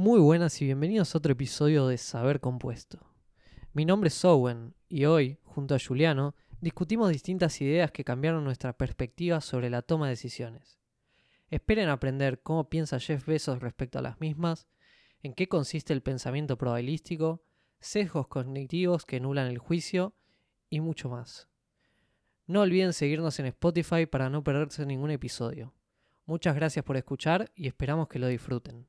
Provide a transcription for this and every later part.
Muy buenas y bienvenidos a otro episodio de Saber Compuesto. Mi nombre es Owen y hoy, junto a Juliano, discutimos distintas ideas que cambiaron nuestra perspectiva sobre la toma de decisiones. Esperen aprender cómo piensa Jeff Bezos respecto a las mismas, en qué consiste el pensamiento probabilístico, sesgos cognitivos que nulan el juicio y mucho más. No olviden seguirnos en Spotify para no perderse ningún episodio. Muchas gracias por escuchar y esperamos que lo disfruten.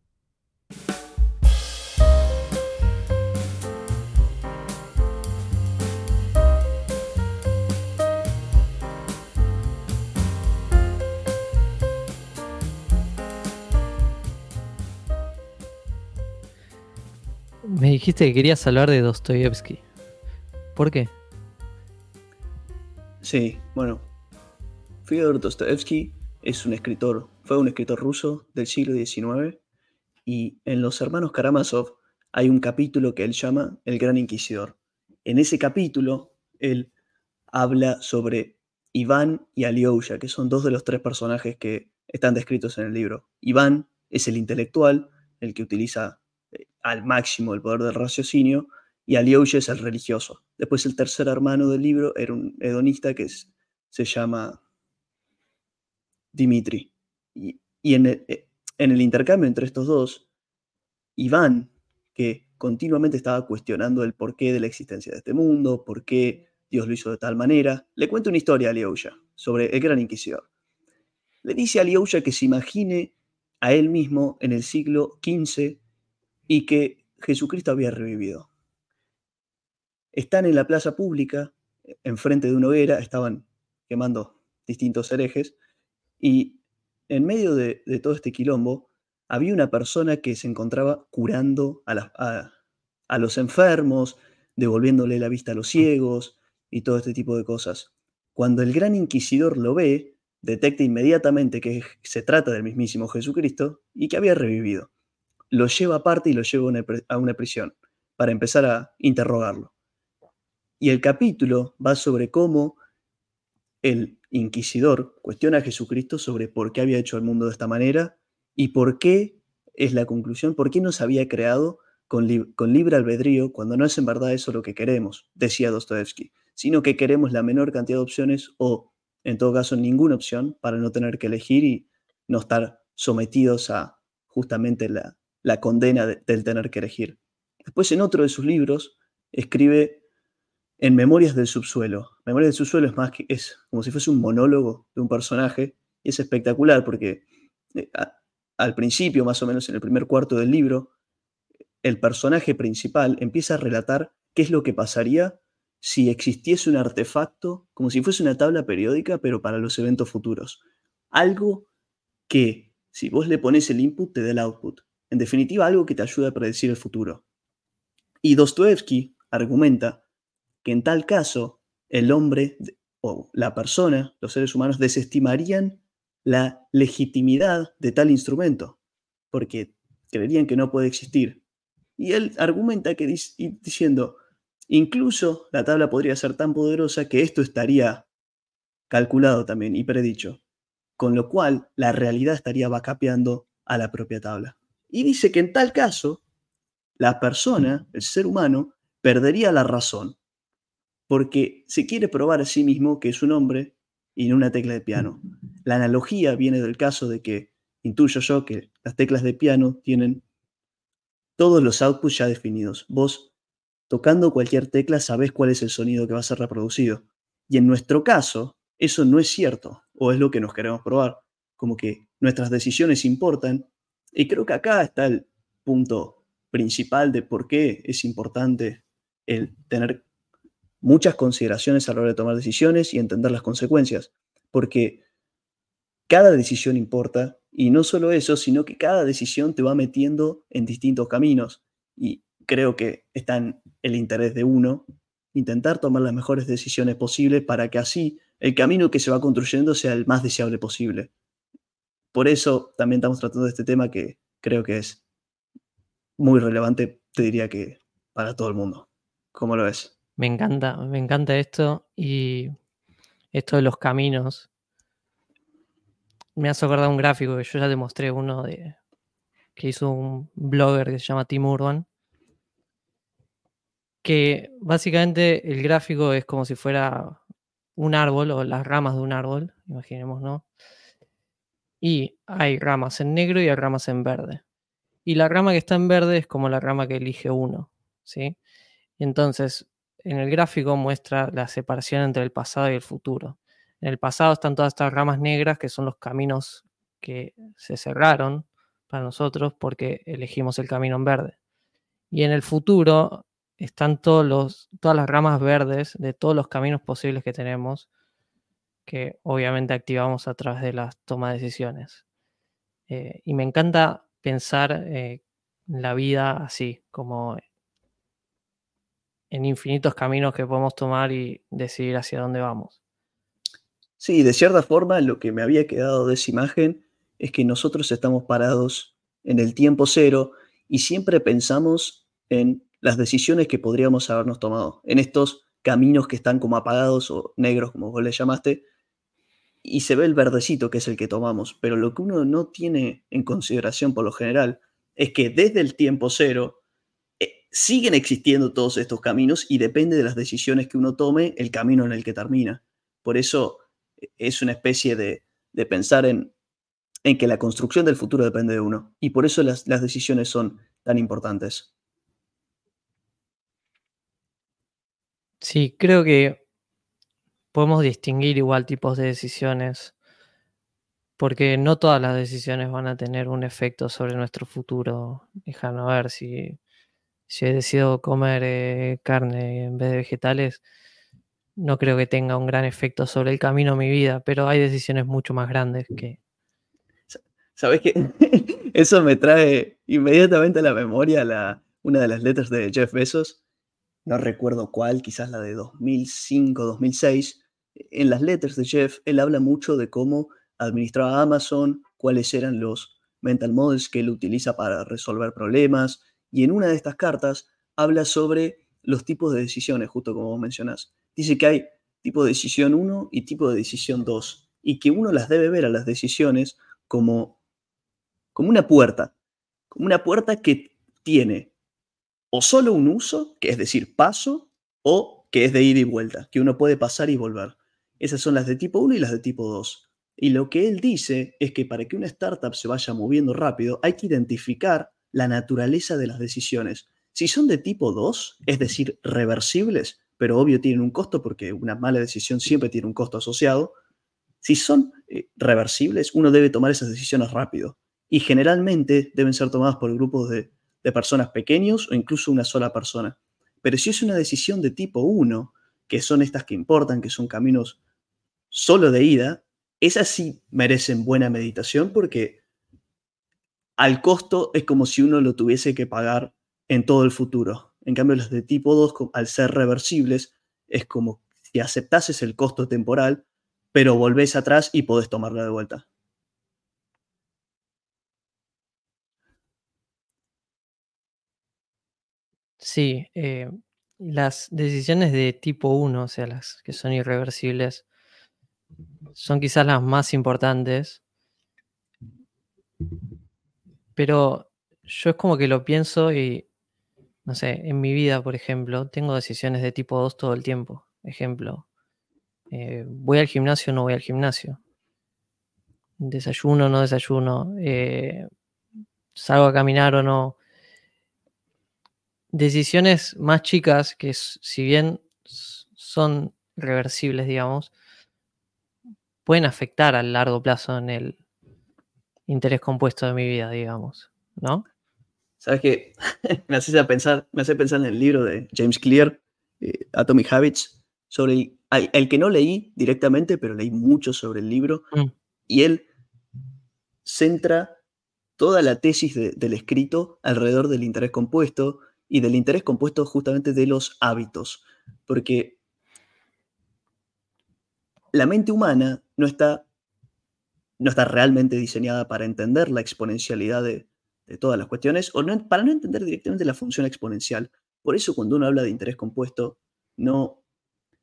Me dijiste que querías hablar de Dostoyevsky. ¿Por qué? Sí, bueno. Fyodor Dostoevsky es un escritor, fue un escritor ruso del siglo XIX y en Los Hermanos Karamazov hay un capítulo que él llama El Gran Inquisidor. En ese capítulo, él habla sobre Iván y Alyosha, que son dos de los tres personajes que están descritos en el libro. Iván es el intelectual, el que utiliza eh, al máximo el poder del raciocinio, y Alyosha es el religioso. Después el tercer hermano del libro era un hedonista que se llama Dimitri. Y, eh, en, el, intercambio entre estos dos, Iván, que continuamente estaba cuestionando el porqué de la existencia de este mundo, por qué Dios lo hizo de tal manera, le cuenta una historia a Alyosha sobre el gran inquisidor. Le dice a Alyosha que se imagine a él mismo en el siglo XV y que Jesucristo había revivido están en la plaza pública, enfrente de una hoguera, estaban quemando distintos herejes, y en medio de, todo este quilombo había una persona que se encontraba curando a, a los enfermos, devolviéndole la vista a los ciegos y todo este tipo de cosas. Cuando el gran inquisidor lo ve, detecta inmediatamente que se trata del mismísimo Jesucristo y que había revivido. Lo lleva aparte y lo lleva a una prisión para empezar a interrogarlo. Y el capítulo va sobre cómo el inquisidor cuestiona a Jesucristo sobre por qué había hecho el mundo de esta manera y por qué es la conclusión, por qué nos había creado con, libre albedrío cuando no es en verdad eso lo que queremos, decía Dostoevsky, sino que queremos la menor cantidad de opciones o, en todo caso, ninguna opción para no tener que elegir y no estar sometidos a justamente la, condena del tener que elegir. Después, en otro de sus libros, escribe en Memorias del Subsuelo. Memorias del Subsuelo es más que es como si fuese un monólogo de un personaje y es espectacular porque eh, al principio, más o menos en el primer cuarto del libro, el personaje principal empieza a relatar qué es lo que pasaría si existiese un artefacto, como si fuese una tabla periódica, pero para los eventos futuros. Algo que, si vos le pones el input, te dé el output. En definitiva, algo que te ayude a predecir el futuro. Y Dostoevsky argumenta que en tal caso el hombre o la persona, los seres humanos, desestimarían la legitimidad de tal instrumento, porque creerían que no puede existir. Y él argumenta que diciendo, incluso la tabla podría ser tan poderosa que esto estaría calculado también y predicho, con lo cual la realidad estaría vacapeando a la propia tabla. Y dice que en tal caso, la persona, el ser humano, perdería la razón, porque se quiere probar a sí mismo que es un hombre y no una tecla de piano. La analogía viene del caso de que intuyo yo que las teclas de piano tienen todos los outputs ya definidos. Vos, tocando cualquier tecla, sabés cuál es el sonido que va a ser reproducido. Y en nuestro caso, eso no es cierto, o es lo que nos queremos probar, como que nuestras decisiones importan. Y creo que acá está el punto principal de por qué es importante el tener muchas consideraciones a la hora de tomar decisiones y entender las consecuencias, porque cada decisión importa y no solo eso, sino que cada decisión te va metiendo en distintos caminos y creo que está en el interés de uno intentar tomar las mejores decisiones posibles para que así el camino que se va construyendo sea el más deseable posible. Por eso también estamos tratando este tema que creo que es muy relevante, te diría que para todo el mundo. ¿Cómo lo ves? Me encanta, me encanta esto y esto de los caminos. Me has acordado un gráfico que yo ya te mostré uno de que hizo un blogger que se llama Tim Urban, que básicamente el gráfico es como si fuera un árbol o las ramas de un árbol, imaginemos, ¿no? Y hay ramas en negro y hay ramas en verde. Y la rama que está en verde es como la rama que elige uno, ¿sí? Entonces, en el gráfico muestra la separación entre el pasado y el futuro. En el pasado están todas estas ramas negras que son los caminos que se cerraron para nosotros porque elegimos el camino en verde. Y en el futuro están todos los, todas las ramas verdes de todos los caminos posibles que tenemos, que obviamente activamos a través de las tomas de decisiones. Eh, y me encanta pensar eh, la vida así, como en infinitos caminos que podemos tomar y decidir hacia dónde vamos. Sí, de cierta forma lo que me había quedado de esa imagen es que nosotros estamos parados en el tiempo cero y siempre pensamos en las decisiones que podríamos habernos tomado, en estos caminos que están como apagados o negros, como vos le llamaste, y se ve el verdecito que es el que tomamos, pero lo que uno no tiene en consideración por lo general es que desde el tiempo cero siguen existiendo todos estos caminos y depende de las decisiones que uno tome el camino en el que termina. Por eso eh, es una especie de, pensar en, en, que la construcción del futuro depende de uno y por eso las, las decisiones son tan importantes. Sí, creo que podemos distinguir igual tipos de decisiones, porque no todas las decisiones van a tener un efecto sobre nuestro futuro. Déjame ver si, si he decidido comer eh, carne en vez de vegetales, no creo que tenga un gran efecto sobre el camino de mi vida, pero hay decisiones mucho más grandes que... ¿Sabes qué? Eso me trae inmediatamente a la memoria la, una de las letras de Jeff Bezos, no recuerdo cuál, quizás la de 2005, 2006, en las letras de Jeff, él habla mucho de cómo administraba Amazon, cuáles eran los mental models que él utiliza para resolver problemas, y en una de estas cartas habla sobre los tipos de decisiones, justo como vos mencionás. Dice que hay tipo de decisión 1 y tipo de decisión 2, y que uno las debe ver a las decisiones como, como una puerta, como una puerta que tiene o solo un uso, que es decir, paso, o que es de ida y vuelta, que uno puede pasar y volver. Esas son las de tipo 1 y las de tipo 2. Y lo que él dice es que para que una startup se vaya moviendo rápido, hay que identificar la naturaleza de las decisiones. Si son de tipo 2, es decir, reversibles, pero obvio tienen un costo porque una mala decisión siempre tiene un costo asociado, si son eh, reversibles, uno debe tomar esas decisiones rápido. Y generalmente deben ser tomadas por grupos de de personas pequeños o incluso una sola persona. Pero si es una decisión de tipo 1, que son estas que importan, que son caminos solo de ida, esas sí merecen buena meditación porque al costo es como si uno lo tuviese que pagar en todo el futuro. En cambio, las de tipo 2, al ser reversibles, es como si aceptases el costo temporal, pero volvés atrás y podés tomarla de vuelta. Sí, eh, las decisiones de tipo 1, o sea, las que son irreversibles, son quizás las más importantes. Pero yo es como que lo pienso y, no sé, en mi vida, por ejemplo, tengo decisiones de tipo 2 todo el tiempo. Ejemplo, eh, ¿voy al gimnasio o no voy al gimnasio? ¿Desayuno o no desayuno? Eh, ¿Salgo a caminar o no? decisiones más chicas que si bien son reversibles, digamos, pueden afectar a largo plazo en el interés compuesto de mi vida, digamos, ¿no? ¿Sabes qué? me hace pensar, me hace pensar en el libro de James Clear, eh, Atomic Habits, sobre el, que no leí directamente, pero leí mucho sobre el libro, mm. y él centra toda la tesis del escrito alrededor del interés compuesto, y del interés compuesto justamente de los hábitos, porque la mente humana no está, no está realmente diseñada para entender la exponencialidad de, todas las cuestiones o para no entender directamente la función exponencial. Por eso cuando uno habla de interés compuesto, no,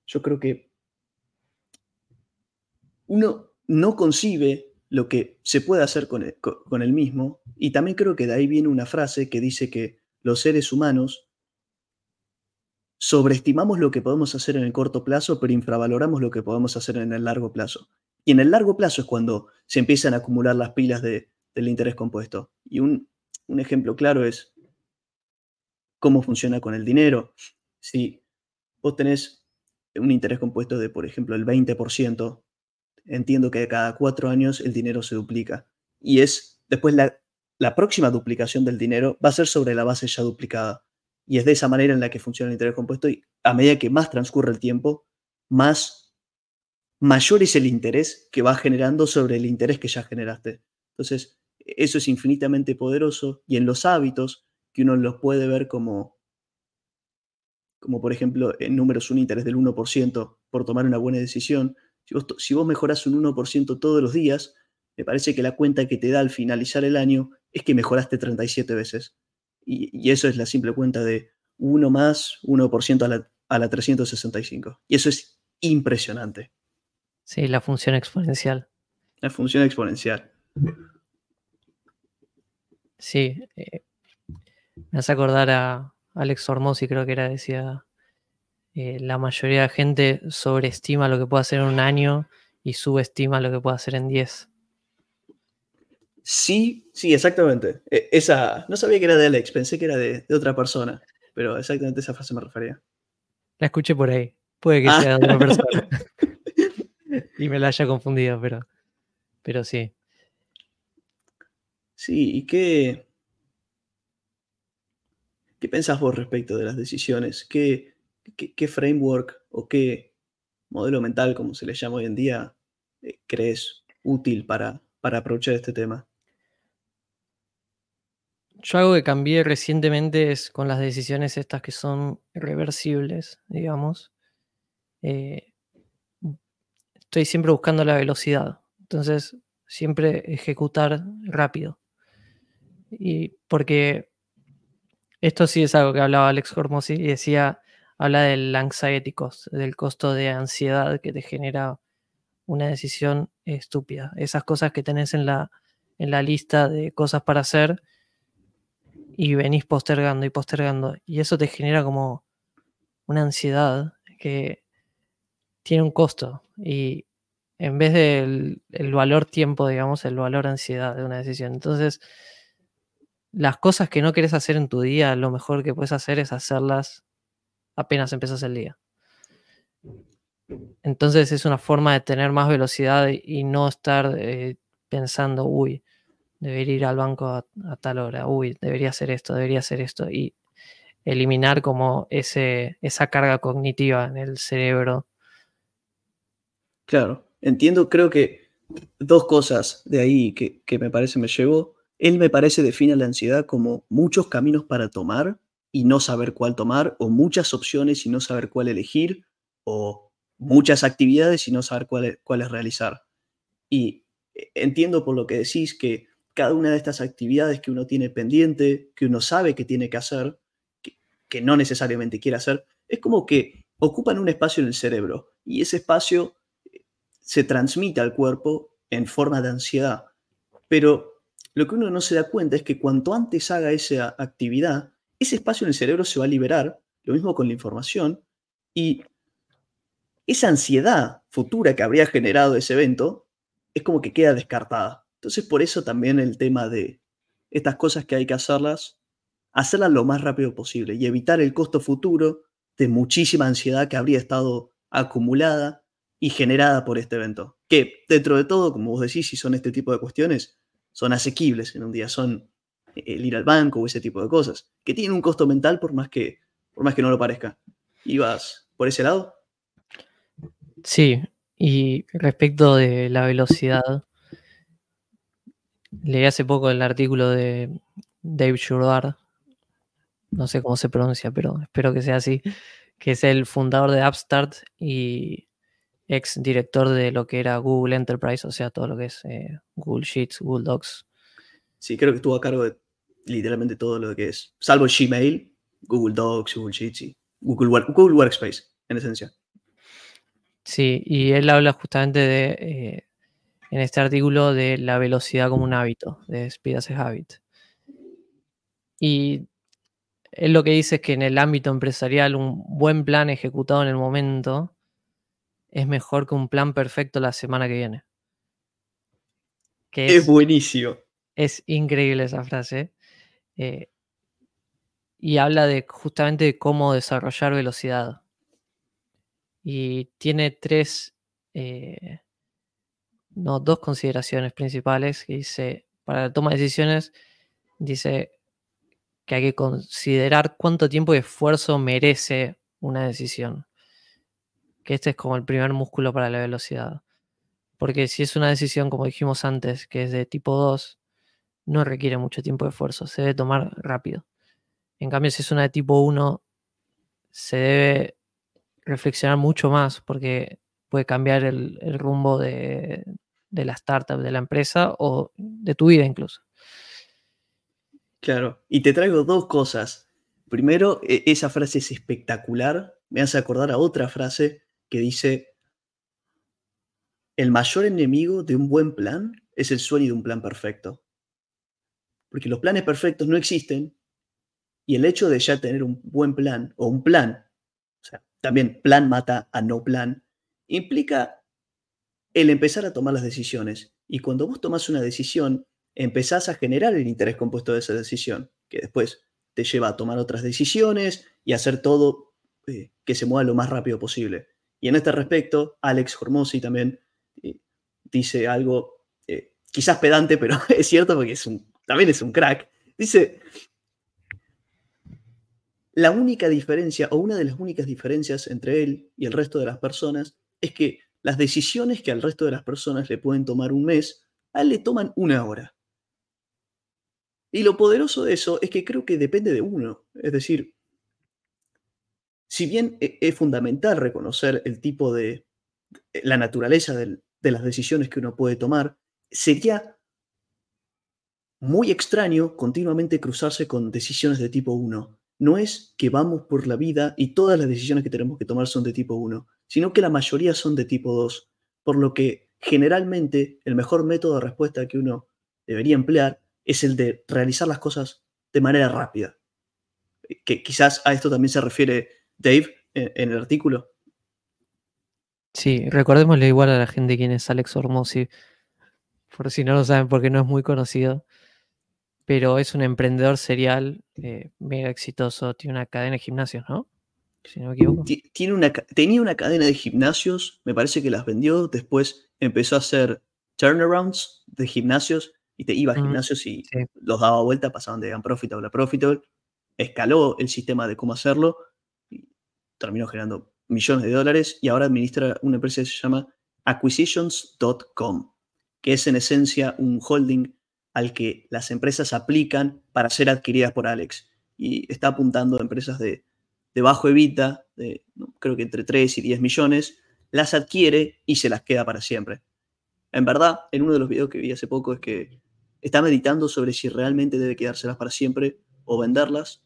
yo creo que uno no concibe lo que se puede hacer con el, con el mismo. Y también creo que de ahí viene una frase que dice que los seres humanos sobreestimamos lo que podemos hacer en el corto plazo, pero infravaloramos lo que podemos hacer en el largo plazo. Y en el largo plazo es cuando se empiezan a acumular las pilas de, del interés compuesto. Y un, ejemplo claro es cómo funciona con el dinero. Si vos tenés un interés compuesto de, por ejemplo, el 20%, entiendo que cada cuatro años el dinero se duplica. Y es después la, la próxima duplicación del dinero va a ser sobre la base ya duplicada. Y es de esa manera en la que funciona el interés compuesto y a medida que más transcurre el tiempo, más mayor es el interés que va generando sobre el interés que ya generaste. Entonces, eso es infinitamente poderoso y en los hábitos que uno los puede ver como, como por ejemplo, en números un interés del 1% por tomar una buena decisión, si vos, si mejorás un 1% todos los días, me parece que la cuenta que te da al finalizar el año es que mejoraste 37 veces. Y, eso es la simple cuenta de 1 más 1% a la, a la 365. Y eso es impresionante. Sí, la función exponencial. La función exponencial. Sí. Eh, me hace acordar a Alex Hormozzi, creo que era, decía, eh, la mayoría de la gente sobreestima lo que puede hacer en un año y subestima lo que puede hacer en 10. Sí, sí, exactamente. E, esa, no sabía que era de Alex, pensé que era de, otra persona, pero exactamente esa frase me refería. La escuché por ahí. Puede que sea de otra persona. y me la haya confundido, pero, pero sí. Sí, ¿y qué, qué pensás vos respecto de las decisiones? ¿Qué, qué, framework o qué modelo mental, como se le llama hoy en día, eh, crees útil para, para aprovechar este tema? Yo algo que cambié recientemente es con las decisiones estas que son reversibles, digamos. Eh, estoy siempre buscando la velocidad. Entonces, siempre ejecutar rápido. Y porque esto sí es algo que hablaba Alex Hormozzi y decía, habla del anxiety cost, del costo de ansiedad que te genera una decisión estúpida. Esas cosas que tenés en la, en la lista de cosas para hacer y venís postergando y postergando. Y eso te genera como una ansiedad que tiene un costo. Y en vez del el valor tiempo, digamos, el valor ansiedad de una decisión. Entonces, las cosas que no querés hacer en tu día, lo mejor que puedes hacer es hacerlas apenas empiezas el día. Entonces es una forma de tener más velocidad y no estar eh, pensando, uy, debería ir al banco a, tal hora, uy, debería hacer esto, debería hacer esto, y eliminar como ese, esa carga cognitiva en el cerebro. Claro, entiendo, creo que dos cosas de ahí que, que me parece me llevó. Él me parece define la ansiedad como muchos caminos para tomar y no saber cuál tomar, o muchas opciones y no saber cuál elegir, o muchas actividades y no saber cuáles cuál realizar. Y eh, entiendo por lo que decís que cada una de estas actividades que uno tiene pendiente, que uno sabe que tiene que hacer, que, no necesariamente quiere hacer, es como que ocupan un espacio en el cerebro y ese espacio se transmite al cuerpo en forma de ansiedad. Pero lo que uno no se da cuenta es que cuanto antes haga esa actividad, ese espacio en el cerebro se va a liberar, lo mismo con la información, y esa ansiedad futura que habría generado ese evento es como que queda descartada. Entonces, por eso también el tema de estas cosas que hay que hacerlas, hacerlas lo más rápido posible y evitar el costo futuro de muchísima ansiedad que habría estado acumulada y generada por este evento. Que dentro de todo, como vos decís, si son este tipo de cuestiones, son asequibles en un día, son el ir al banco o ese tipo de cosas, que tienen un costo mental por más que, por más que no lo parezca. ¿Ibas por ese lado? Sí, y respecto de la velocidad, Leí hace poco el artículo de Dave Shurdar, no sé cómo se pronuncia, pero espero que sea así, que es el fundador de Upstart y ex director de lo que era Google Enterprise, o sea, todo lo que es eh, Google Sheets, Google Docs. Sí, creo que estuvo a cargo de literalmente todo lo que es, salvo Gmail, Google Docs, Google Sheets y Google, Google Workspace, en esencia. Sí, y él habla justamente de eh, en este artículo de la velocidad como un hábito, de Speed as a Habit. Y él lo que dice es que en el ámbito empresarial un buen plan ejecutado en el momento es mejor que un plan perfecto la semana que viene. es, buenísimo. Es increíble esa frase. Eh, y habla de justamente de cómo desarrollar velocidad. Y tiene tres, eh, no, dos consideraciones principales que dice, para la toma de decisiones, dice que hay que considerar cuánto tiempo y esfuerzo merece una decisión. Que este es como el primer músculo para la velocidad. Porque si es una decisión, como dijimos antes, que es de tipo 2, no requiere mucho tiempo de esfuerzo, se debe tomar rápido. En cambio, si es una de tipo 1, se debe reflexionar mucho más porque puede cambiar el, rumbo de, de la startup, de la empresa o de tu vida incluso. Claro, y te traigo dos cosas. Primero, e, esa frase es espectacular. Me hace acordar a otra frase que dice, el mayor enemigo de un buen plan es el sueño de un plan perfecto. Porque los planes perfectos no existen y el hecho de ya tener un buen plan o un plan, o sea, también plan mata a no plan, implica el empezar a tomar las decisiones. Y cuando vos tomas una decisión, empezás a generar el interés compuesto de esa decisión, que después te lleva a tomar otras decisiones y hacer todo eh, que se mueva lo más rápido posible. Y en este respecto, Alex Hormozzi también eh, dice algo eh, quizás pedante, pero es cierto porque es un, también es un crack. Dice, la única diferencia o una de las únicas diferencias entre él y el resto de las personas es que las decisiones que al resto de las personas le pueden tomar un mes, a él le toman una hora. Y lo poderoso de eso es que creo que depende de uno. Es decir, si bien e, es fundamental reconocer el tipo de, la naturaleza de las decisiones que uno puede tomar, sería muy extraño continuamente cruzarse con decisiones de tipo 1. No es que vamos por la vida y todas las decisiones que tenemos que tomar son de tipo 1, sino que la mayoría son de tipo 2, por lo que generalmente el mejor método de respuesta que uno debería emplear es el de realizar las cosas de manera rápida. Que quizás a esto también se refiere Dave en, el artículo. Sí, recordémosle igual a la gente quién es Alex Hormozzi, por si no lo saben porque no es muy conocido, pero es un emprendedor serial eh, mega exitoso, tiene una cadena de gimnasios, ¿no? Si no me equivoco. Tiene una, tenía una cadena de gimnasios, me parece que las vendió, después empezó a hacer turnarounds de gimnasios y te iba a gimnasios y los daba vuelta, pasaban de unprofitable a profitable, escaló el sistema de cómo hacerlo terminó generando millones de dólares y ahora administra una empresa que se llama acquisitions.com, que es en esencia un holding al que las empresas aplican para ser adquiridas por Alex y está apuntando a empresas de, de bajo evita, de, creo que entre 3 y 10 millones, las adquiere y se las queda para siempre. En verdad, en uno de los videos que vi hace poco es que está meditando sobre si realmente debe quedárselas para siempre o venderlas,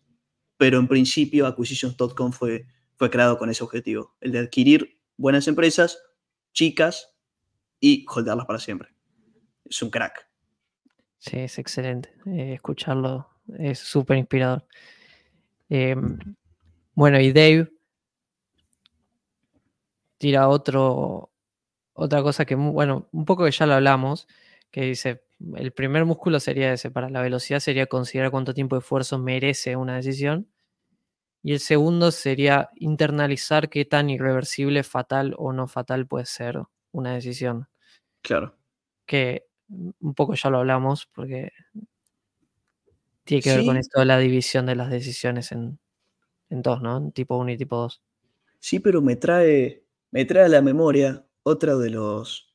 pero en principio Acquisitions.com fue, fue creado con ese objetivo, el de adquirir buenas empresas, chicas, y holdarlas para siempre. Es un crack. Sí, es excelente. Eh, escucharlo es súper inspirador. Em, bueno, y Dave tira otro, otra cosa que, bueno, un poco que ya lo hablamos, que dice, el primer músculo sería ese, para la velocidad sería considerar cuánto tiempo de esfuerzo merece una decisión. Y el segundo sería internalizar qué tan irreversible, fatal o no fatal puede ser una decisión. Claro. Que un poco ya lo hablamos porque tiene que ver con esto de la división de las decisiones en, en dos, ¿no? En tipo 1 y tipo 2. Sí, pero me trae, me trae a la memoria otra de los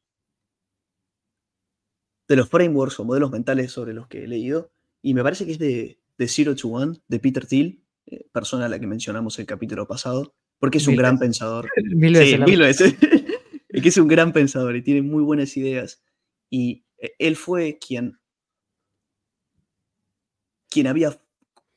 de los frameworks o modelos mentales sobre los que he leído, y me parece que es de, de Zero to One, de Peter Thiel, eh, persona a la que mencionamos el capítulo pasado, porque es un gran pensador. Mil veces. Sí, mil veces. es que es un gran pensador y tiene muy buenas ideas. Y eh, él fue quien, quien había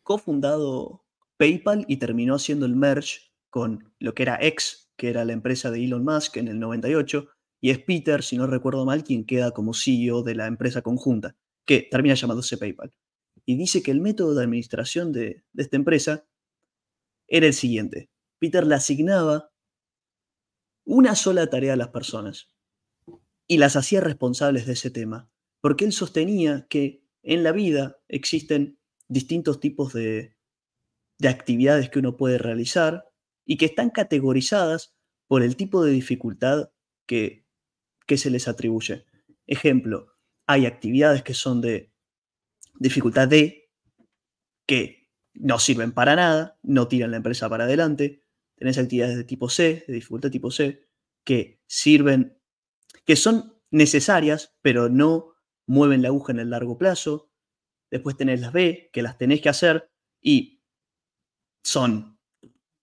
cofundado PayPal y terminó haciendo el merge con lo que era X, que era la empresa de Elon Musk en el 98, y es Peter, si no recuerdo mal, quien queda como CEO de la empresa conjunta, que termina llamándose PayPal. Y dice que el método de administración de, esta empresa era el siguiente. Peter le asignaba una sola tarea a las personas y las hacía responsables de ese tema, porque él sostenía que en la vida existen distintos tipos de, de actividades que uno puede realizar y que están categorizadas por el tipo de dificultad que, que se les atribuye. Ejemplo, hay actividades que son de dificultad D, que no sirven para nada, no tiran la empresa para adelante. Tenés actividades de tipo C, de dificultad tipo C, que sirven, que son necesarias, pero no mueven la aguja en el largo plazo. Después tenés las B, que las tenés que hacer y son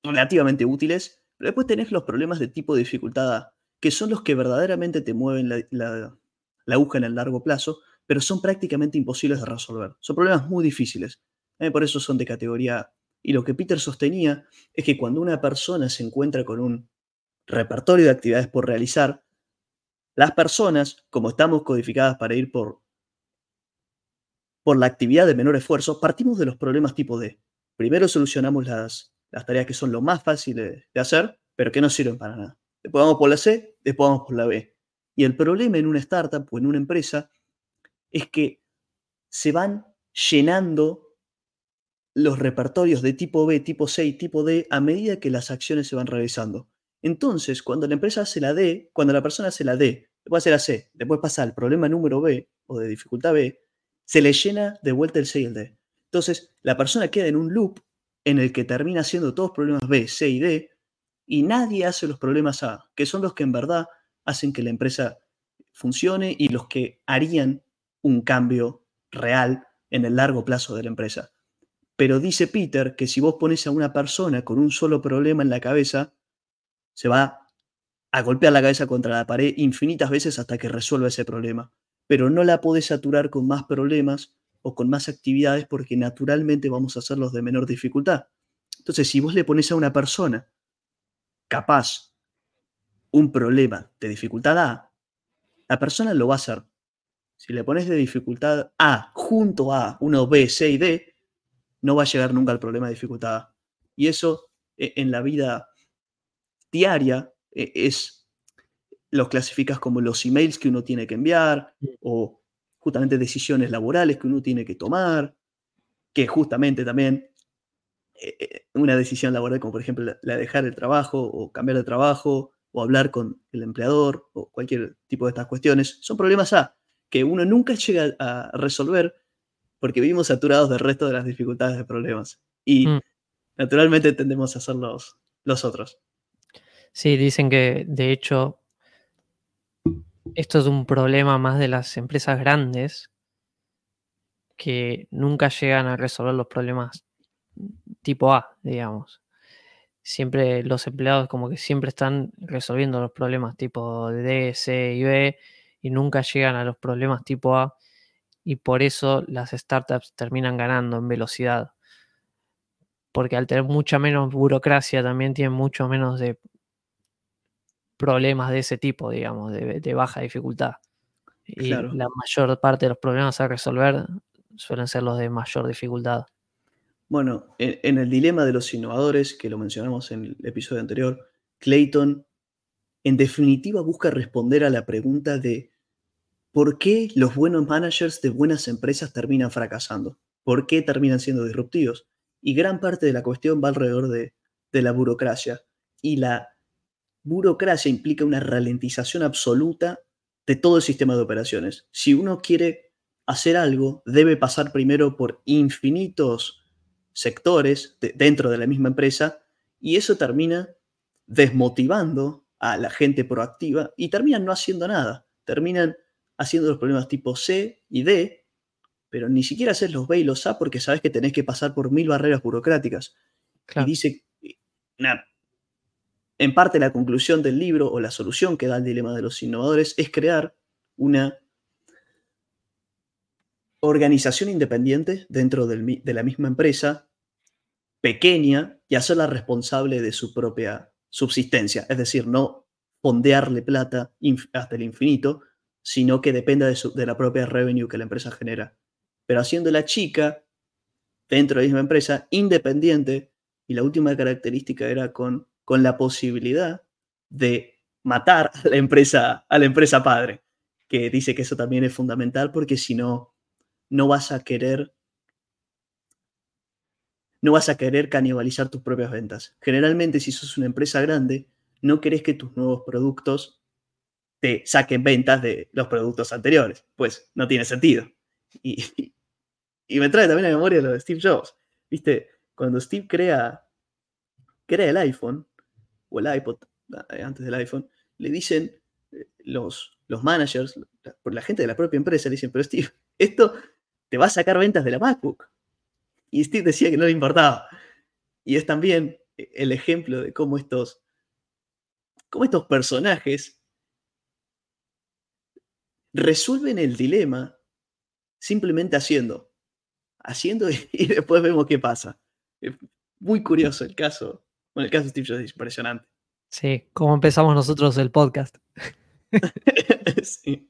relativamente útiles. Pero después tenés los problemas de tipo dificultad A, que son los que verdaderamente te mueven la, aguja en el largo plazo, pero son prácticamente imposibles de resolver. Son problemas muy difíciles. ¿eh? por eso son de categoría A. Y lo que Peter sostenía es que cuando una persona se encuentra con un repertorio de actividades por realizar, las personas, como estamos codificadas para ir por, por la actividad de menor esfuerzo, partimos de los problemas tipo D. Primero solucionamos las, las tareas que son lo más fáciles de hacer, pero que no sirven para nada. Después vamos por la C, después vamos por la B. Y el problema en una startup o en una empresa es que se van llenando los repertorios de tipo B, tipo C y tipo D a medida que las acciones se van realizando. Entonces, cuando la empresa hace la D, cuando la persona hace la D, después hace la C, después pasa al problema número B o de dificultad B, se le llena de vuelta el C y el D. Entonces, la persona queda en un loop en el que termina haciendo todos problemas B, C y D, y nadie hace los problemas A, que son los que en verdad hacen que la empresa funcione y los que harían un cambio real en el largo plazo de la empresa. Pero dice Peter que si vos pones a una persona con un solo problema en la cabeza, se va a golpear la cabeza contra la pared infinitas veces hasta que resuelva ese problema. Pero no la podés saturar con más problemas o con más actividades porque naturalmente vamos a hacerlos de menor dificultad. Entonces, si vos le pones a una persona capaz un problema de dificultad A, la persona lo va a hacer. Si le pones de dificultad A junto a 1, B, C y D, no va a llegar nunca al problema de dificultad A. Y eso e, en la vida diaria e, es, los clasificas como los emails que uno tiene que enviar o justamente decisiones laborales que uno tiene que tomar, que justamente también eh, una decisión laboral como por ejemplo la de dejar el trabajo o cambiar de trabajo o hablar con el empleador o cualquier tipo de estas cuestiones, son problemas A que uno nunca llega a resolver porque vivimos saturados del resto de las dificultades de problemas. Y mm. naturalmente tendemos a los, los otros. Sí, dicen que de hecho esto es un problema más de las empresas grandes que nunca llegan a resolver los problemas tipo A, digamos. Siempre los empleados como que siempre están resolviendo los problemas tipo D, C y B y nunca llegan a los problemas tipo A y por eso las startups terminan ganando en velocidad. Porque al tener mucha menos burocracia también tienen mucho menos de problemas de ese tipo, digamos, de, baja dificultad. Y la mayor parte de los problemas a resolver suelen ser los de mayor dificultad. Bueno, en, el dilema de los innovadores, que lo mencionamos en el episodio anterior, Clayton en definitiva busca responder a la pregunta de ¿por qué los buenos managers de buenas empresas terminan fracasando? ¿Por qué terminan siendo disruptivos? Y gran parte de la cuestión va alrededor de, la burocracia y la burocracia implica una ralentización absoluta de todo el sistema de operaciones. Si uno quiere hacer algo, debe pasar primero por infinitos sectores dentro de la misma empresa y eso termina desmotivando a la gente proactiva y terminan no haciendo nada. Terminan haciendo los problemas tipo C y D, pero ni siquiera haces los B y los A porque sabes que tenés que pasar por mil barreras burocráticas. Y dice, en parte la conclusión del libro o la solución que da el dilema de los innovadores es crear una organización independiente dentro de la misma empresa, pequeña, y hacerla responsable de su propia subsistencia. Es decir, no pondearle plata hasta el infinito, sino que dependa de, de la propia revenue que la empresa genera. Pero haciendo la chica, dentro de la misma empresa, independiente, y la última característica era con, con la posibilidad de matar a la, empresa, a la empresa padre, que dice que eso también es fundamental porque si no, no vas a querer no vas a querer canibalizar tus propias ventas. Generalmente, si sos una empresa grande, no querés que tus nuevos productos te saquen ventas de los productos anteriores. Pues no tiene sentido. Y, me trae también a memoria lo de Steve Jobs. Viste, cuando Steve crea, crea el iPhone, o el iPod, eh, antes del iPhone, le dicen eh, los, los managers, por la gente de la propia empresa, le dicen, pero Steve, esto te va a sacar ventas de la MacBook. Y Steve decía que no le importaba. Y es también el ejemplo de cómo estos, cómo estos personajes resuelven el dilema simplemente haciendo haciendo y después vemos qué pasa. muy curioso el caso. Bueno, el caso de Steve Jobs es impresionante. Sí, como empezamos nosotros el podcast. sí.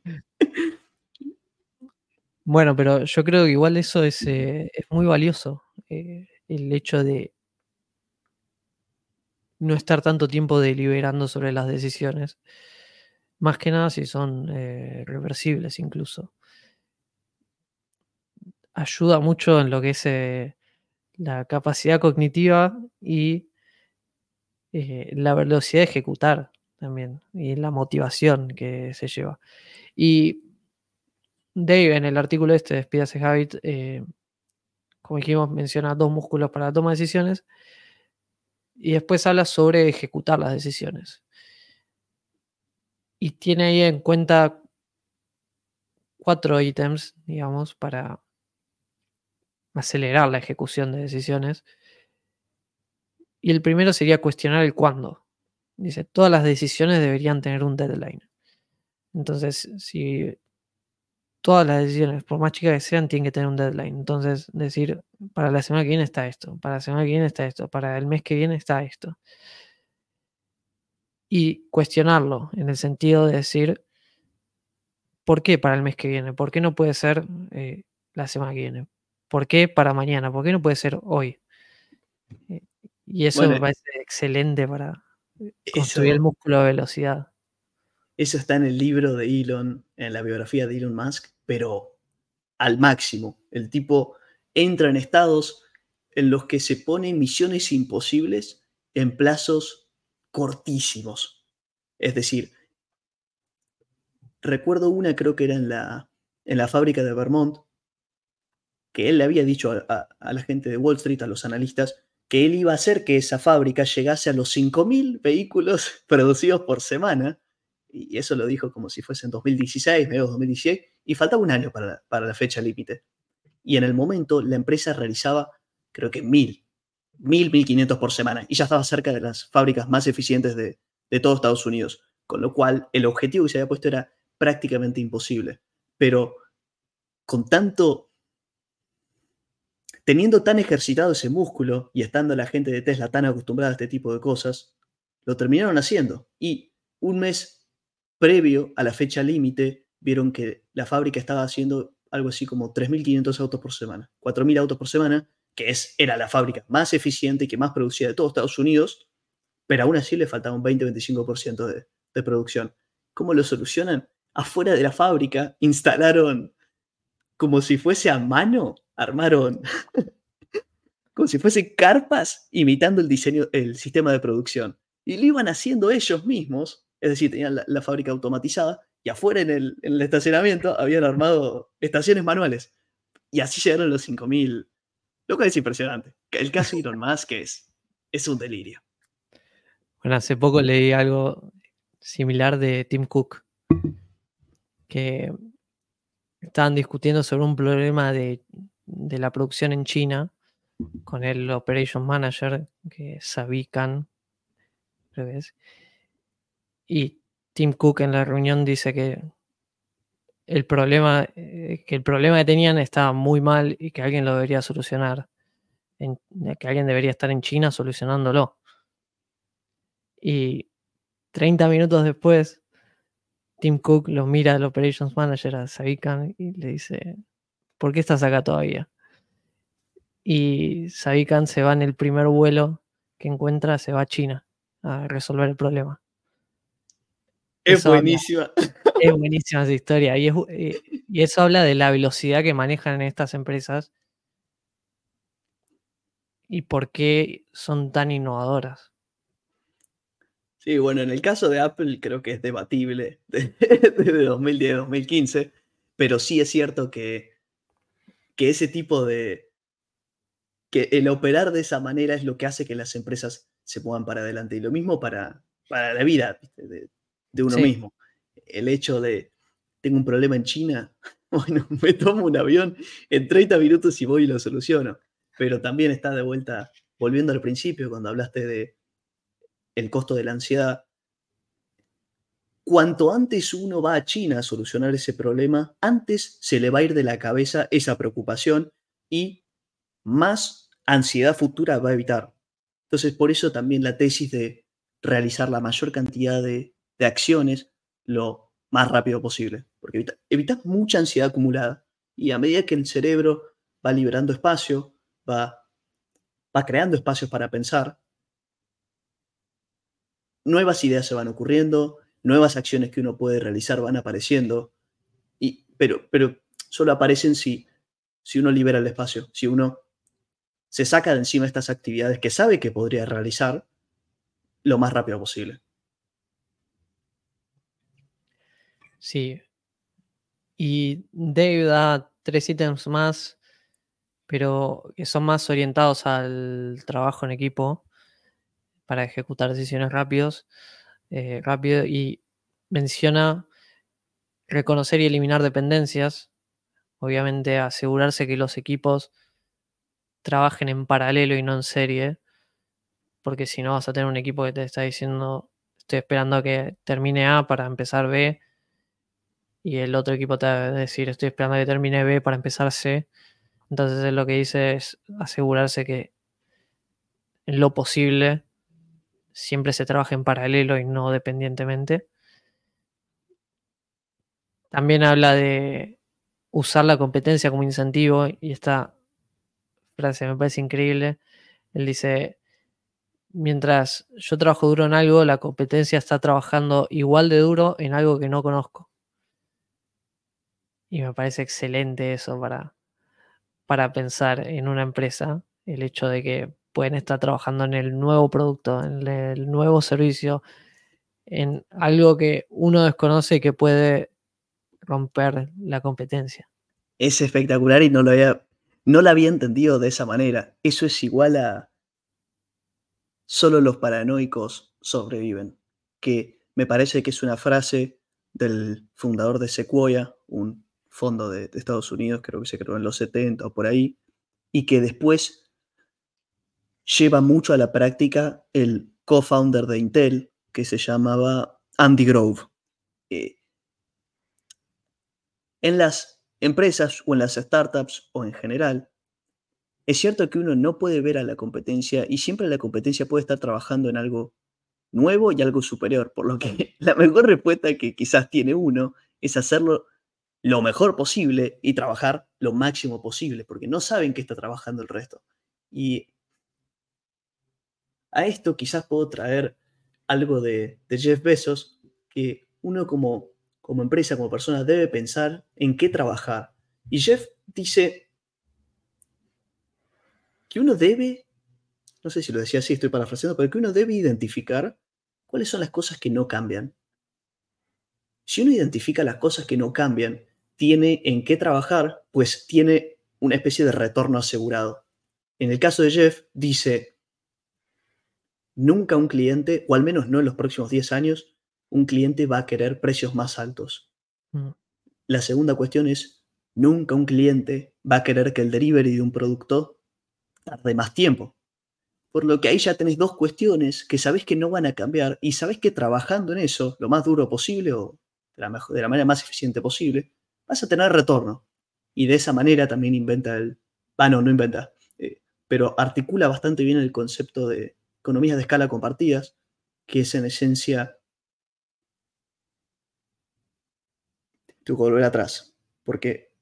Bueno, pero yo creo que igual eso es, eh, es muy valioso. Eh, el hecho de no estar tanto tiempo deliberando sobre las decisiones. Más que nada si son eh, reversibles incluso ayuda mucho en lo que es eh, la capacidad cognitiva y eh, la velocidad de ejecutar también y la motivación que se lleva. Y Dave en el artículo este de Speed Habit, como dijimos, menciona dos músculos para la toma de decisiones y después habla sobre ejecutar las decisiones. Y tiene ahí en cuenta cuatro ítems, digamos, para acelerar la ejecución de decisiones. Y el primero sería cuestionar el cuándo. Dice, todas las decisiones deberían tener un deadline. Entonces, si todas las decisiones, por más chicas que sean, tienen que tener un deadline. Entonces, decir, para la semana que viene está esto, para la semana que viene está esto, para el mes que viene está esto. Y cuestionarlo en el sentido de decir, ¿por qué para el mes que viene? ¿Por qué no puede ser eh, la semana que viene? ¿Por qué para mañana? ¿Por qué no puede ser hoy? Eh, y eso me parece excelente para construir el músculo de velocidad. Eso está en el libro de Elon, en la biografía de Elon Musk, pero al máximo. El tipo entra en estados en los que se ponen misiones imposibles en plazos cortísimos. Es decir, recuerdo una, creo que era en la, en la fábrica de Vermont, que él le había dicho a, la gente de Wall Street, a los analistas, que él iba a hacer que esa fábrica llegase a los 5.000 vehículos producidos por semana, y eso lo dijo como si fuese en 2016, medio 2016, y faltaba un año para, la fecha límite. Y en el momento la empresa realizaba, creo que 1.000, 1.000, 1.500 por semana, y ya estaba cerca de las fábricas más eficientes de, de todo Estados Unidos, con lo cual el objetivo que se había puesto era prácticamente imposible. Pero con tanto teniendo tan ejercitado ese músculo y estando la gente de Tesla tan acostumbrada a este tipo de cosas, lo terminaron haciendo. Y un mes previo a la fecha límite, vieron que la fábrica estaba haciendo algo así como 3.500 autos por semana, 4.000 autos por semana, que es, era la fábrica más eficiente y que más producía de todo Estados Unidos, pero aún así le faltaba un 20-25% de, de producción. ¿Cómo lo solucionan? Afuera de la fábrica instalaron como si fuese a mano armaron como si fuesen carpas imitando el diseño, el sistema de producción. Y lo iban haciendo ellos mismos, es decir, tenían la, fábrica automatizada y afuera en el, estacionamiento habían armado estaciones manuales. Y así llegaron los 5000. Lo cual es impresionante. El caso de Elon Musk es, es un delirio. Bueno, hace poco leí algo similar de Tim Cook, que estaban discutiendo sobre un problema de de la producción en China con el Operation Manager, que es Sabi Khan, Y Tim Cook en la reunión dice que el problema, eh, que el problema que tenían estaba muy mal y que alguien lo debería solucionar. que alguien debería estar en China solucionándolo. Y 30 minutos después, Tim Cook lo mira al Operations Manager a Savikan y le dice, ¿por qué estás acá todavía? Y Savikan se va en el primer vuelo que encuentra, se va a China a resolver el problema. Es buenísima. es buenísima esa historia. Y, eh, y eso habla de la velocidad que manejan estas empresas y por qué son tan innovadoras. Sí, bueno, en el caso de Apple creo que es debatible desde 2010-2015, pero sí es cierto que, que ese tipo de... que el operar de esa manera es lo que hace que las empresas se muevan para adelante. Y lo mismo para, para la vida de, uno mismo. El hecho de, tengo un problema en China, bueno, me tomo un avión en 30 minutos y voy y lo soluciono. Pero también está de vuelta, volviendo al principio, cuando hablaste de el costo de la ansiedad, cuanto antes uno va a China a solucionar ese problema, antes se le va a ir de la cabeza esa preocupación y más ansiedad futura va a evitar. Entonces, por eso también la tesis de realizar la mayor cantidad de, acciones lo más rápido posible, porque evitas mucha ansiedad acumulada y a medida que el cerebro va liberando espacio, va, va creando espacios para pensar, nuevas ideas se van ocurriendo, nuevas acciones que uno puede realizar van apareciendo, y, pero, pero solo aparecen si, si uno libera el espacio, si uno se saca de encima estas actividades que sabe que podría realizar lo más rápido posible. Sí. Y Dave da tres ítems más, pero que son más orientados al trabajo en equipo para ejecutar decisiones rápidos, eh, rápido y menciona reconocer y eliminar dependencias. Obviamente asegurarse que los equipos trabajen en paralelo y no en serie, porque si no vas a tener un equipo que te está diciendo estoy esperando a que termine A para empezar B y el otro equipo te va a decir estoy esperando a que termine B para empezar C. Entonces lo que dice es asegurarse que en lo posible siempre se trabaja en paralelo y no dependientemente. También habla de usar la competencia como incentivo y esta frase me parece increíble. Él dice, mientras yo trabajo duro en algo, la competencia está trabajando igual de duro en algo que no conozco. Y me parece excelente eso para, para pensar en una empresa, el hecho de que pueden estar trabajando en el nuevo producto, en el nuevo servicio, en algo que uno desconoce y que puede romper la competencia. Es espectacular y no lo había, no lo había entendido de esa manera. Eso es igual a solo los paranoicos sobreviven, que me parece que es una frase del fundador de Sequoia, un fondo de, Estados Unidos, creo que se creó en los 70 o por ahí, y que después lleva mucho a la práctica el co-founder de Intel, que se llamaba Andy Grove. Eh, en las empresas o en las startups o en general, es cierto que uno no puede ver a la competencia y siempre la competencia puede estar trabajando en algo nuevo y algo superior, por lo que la mejor respuesta que quizás tiene uno es hacerlo lo mejor posible y trabajar lo máximo posible, porque no saben que está trabajando el resto. Y a esto quizás puedo traer algo de, Jeff Bezos, que uno como, como empresa, como persona, debe pensar en qué trabajar. Y Jeff dice que uno debe, no sé si lo decía así, estoy parafraseando, pero que uno debe identificar cuáles son las cosas que no cambian. Si uno identifica las cosas que no cambian, tiene en qué trabajar, pues tiene una especie de retorno asegurado. En el caso de Jeff, dice, nunca un cliente, o al menos no en los próximos 10 años, un cliente va a querer precios más altos. Mm. La segunda cuestión es, nunca un cliente va a querer que el delivery de un producto tarde más tiempo. Por lo que ahí ya tenés dos cuestiones que sabés que no van a cambiar y sabés que trabajando en eso lo más duro posible o de la, mejor, de la manera más eficiente posible, vas a tener retorno. Y de esa manera también inventa el... Ah, no, no inventa. Eh, pero articula bastante bien el concepto de economías de escala compartidas, que es en esencia... Tengo que volver atrás, porque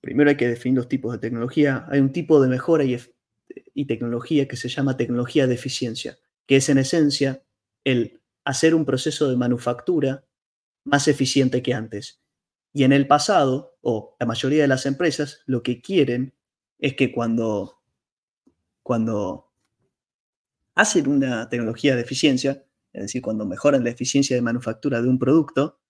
primero hay que definir los tipos de tecnología. Hay un tipo de mejora y tecnología que se llama tecnología de eficiencia, que es en esencia el hacer un proceso de manufactura más eficiente que antes. Y en el pasado, o la mayoría de las empresas, lo que quieren es que cuando, cuando hacen una tecnología de eficiencia, es decir, cuando mejoran la eficiencia de manufactura de un producto,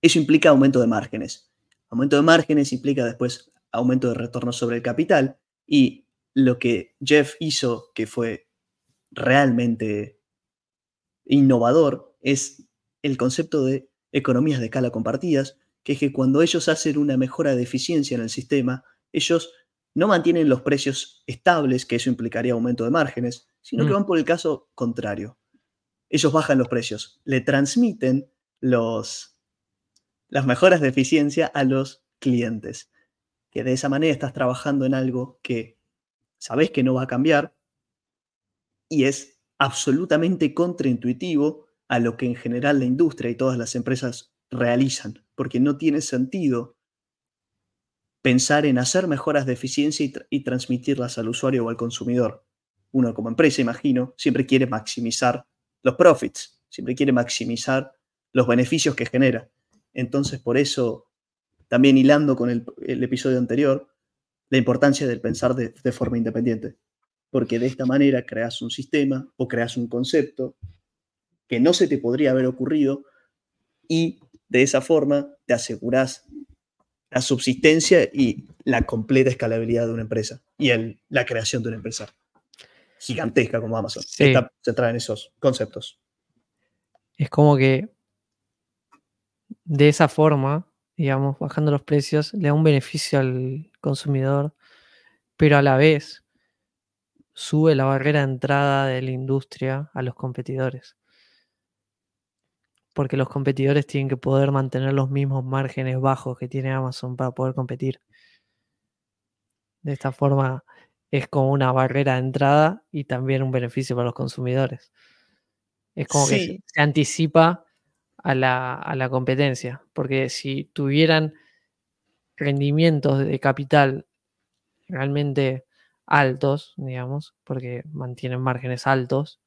eso implica aumento de márgenes. Aumento de márgenes implica después aumento de retorno sobre el capital y lo que Jeff hizo, que fue realmente innovador, es el concepto de economías de escala compartidas, que es que cuando ellos hacen una mejora de eficiencia en el sistema, ellos no mantienen los precios estables, que eso implicaría aumento de márgenes, sino que mm. van por el caso contrario. Ellos bajan los precios, le transmiten los, las mejoras de eficiencia a los clientes. Que de esa manera estás trabajando en algo que sabes que no va a cambiar y es absolutamente contraintuitivo a lo que en general la industria y todas las empresas realizan, porque no tiene sentido pensar en hacer mejoras de eficiencia y, transmitirlas al usuario o al consumidor. Uno como empresa, imagino, siempre quiere maximizar los profits, siempre quiere maximizar los beneficios que genera. Entonces, por eso, también hilando con el, episodio anterior, la importancia del pensar de, forma independiente. Porque de esta manera creas un sistema o creas un concepto que no se te podría haber ocurrido y de esa forma te aseguras la subsistencia y la completa escalabilidad de una empresa y el, la creación de una empresa gigantesca como Amazon. se Está centrada en esos conceptos. Es como que de esa forma, digamos, bajando los precios, le da un beneficio al consumidor, pero a la vez sube la barrera de entrada de la industria a los competidores porque los competidores tienen que poder mantener los mismos márgenes bajos que tiene Amazon para poder competir. De esta forma es como una barrera de entrada y también un beneficio para los consumidores. Es como que se anticipa a la, a la competencia, porque si tuvieran rendimientos de capital realmente altos, digamos, porque mantienen márgenes altos,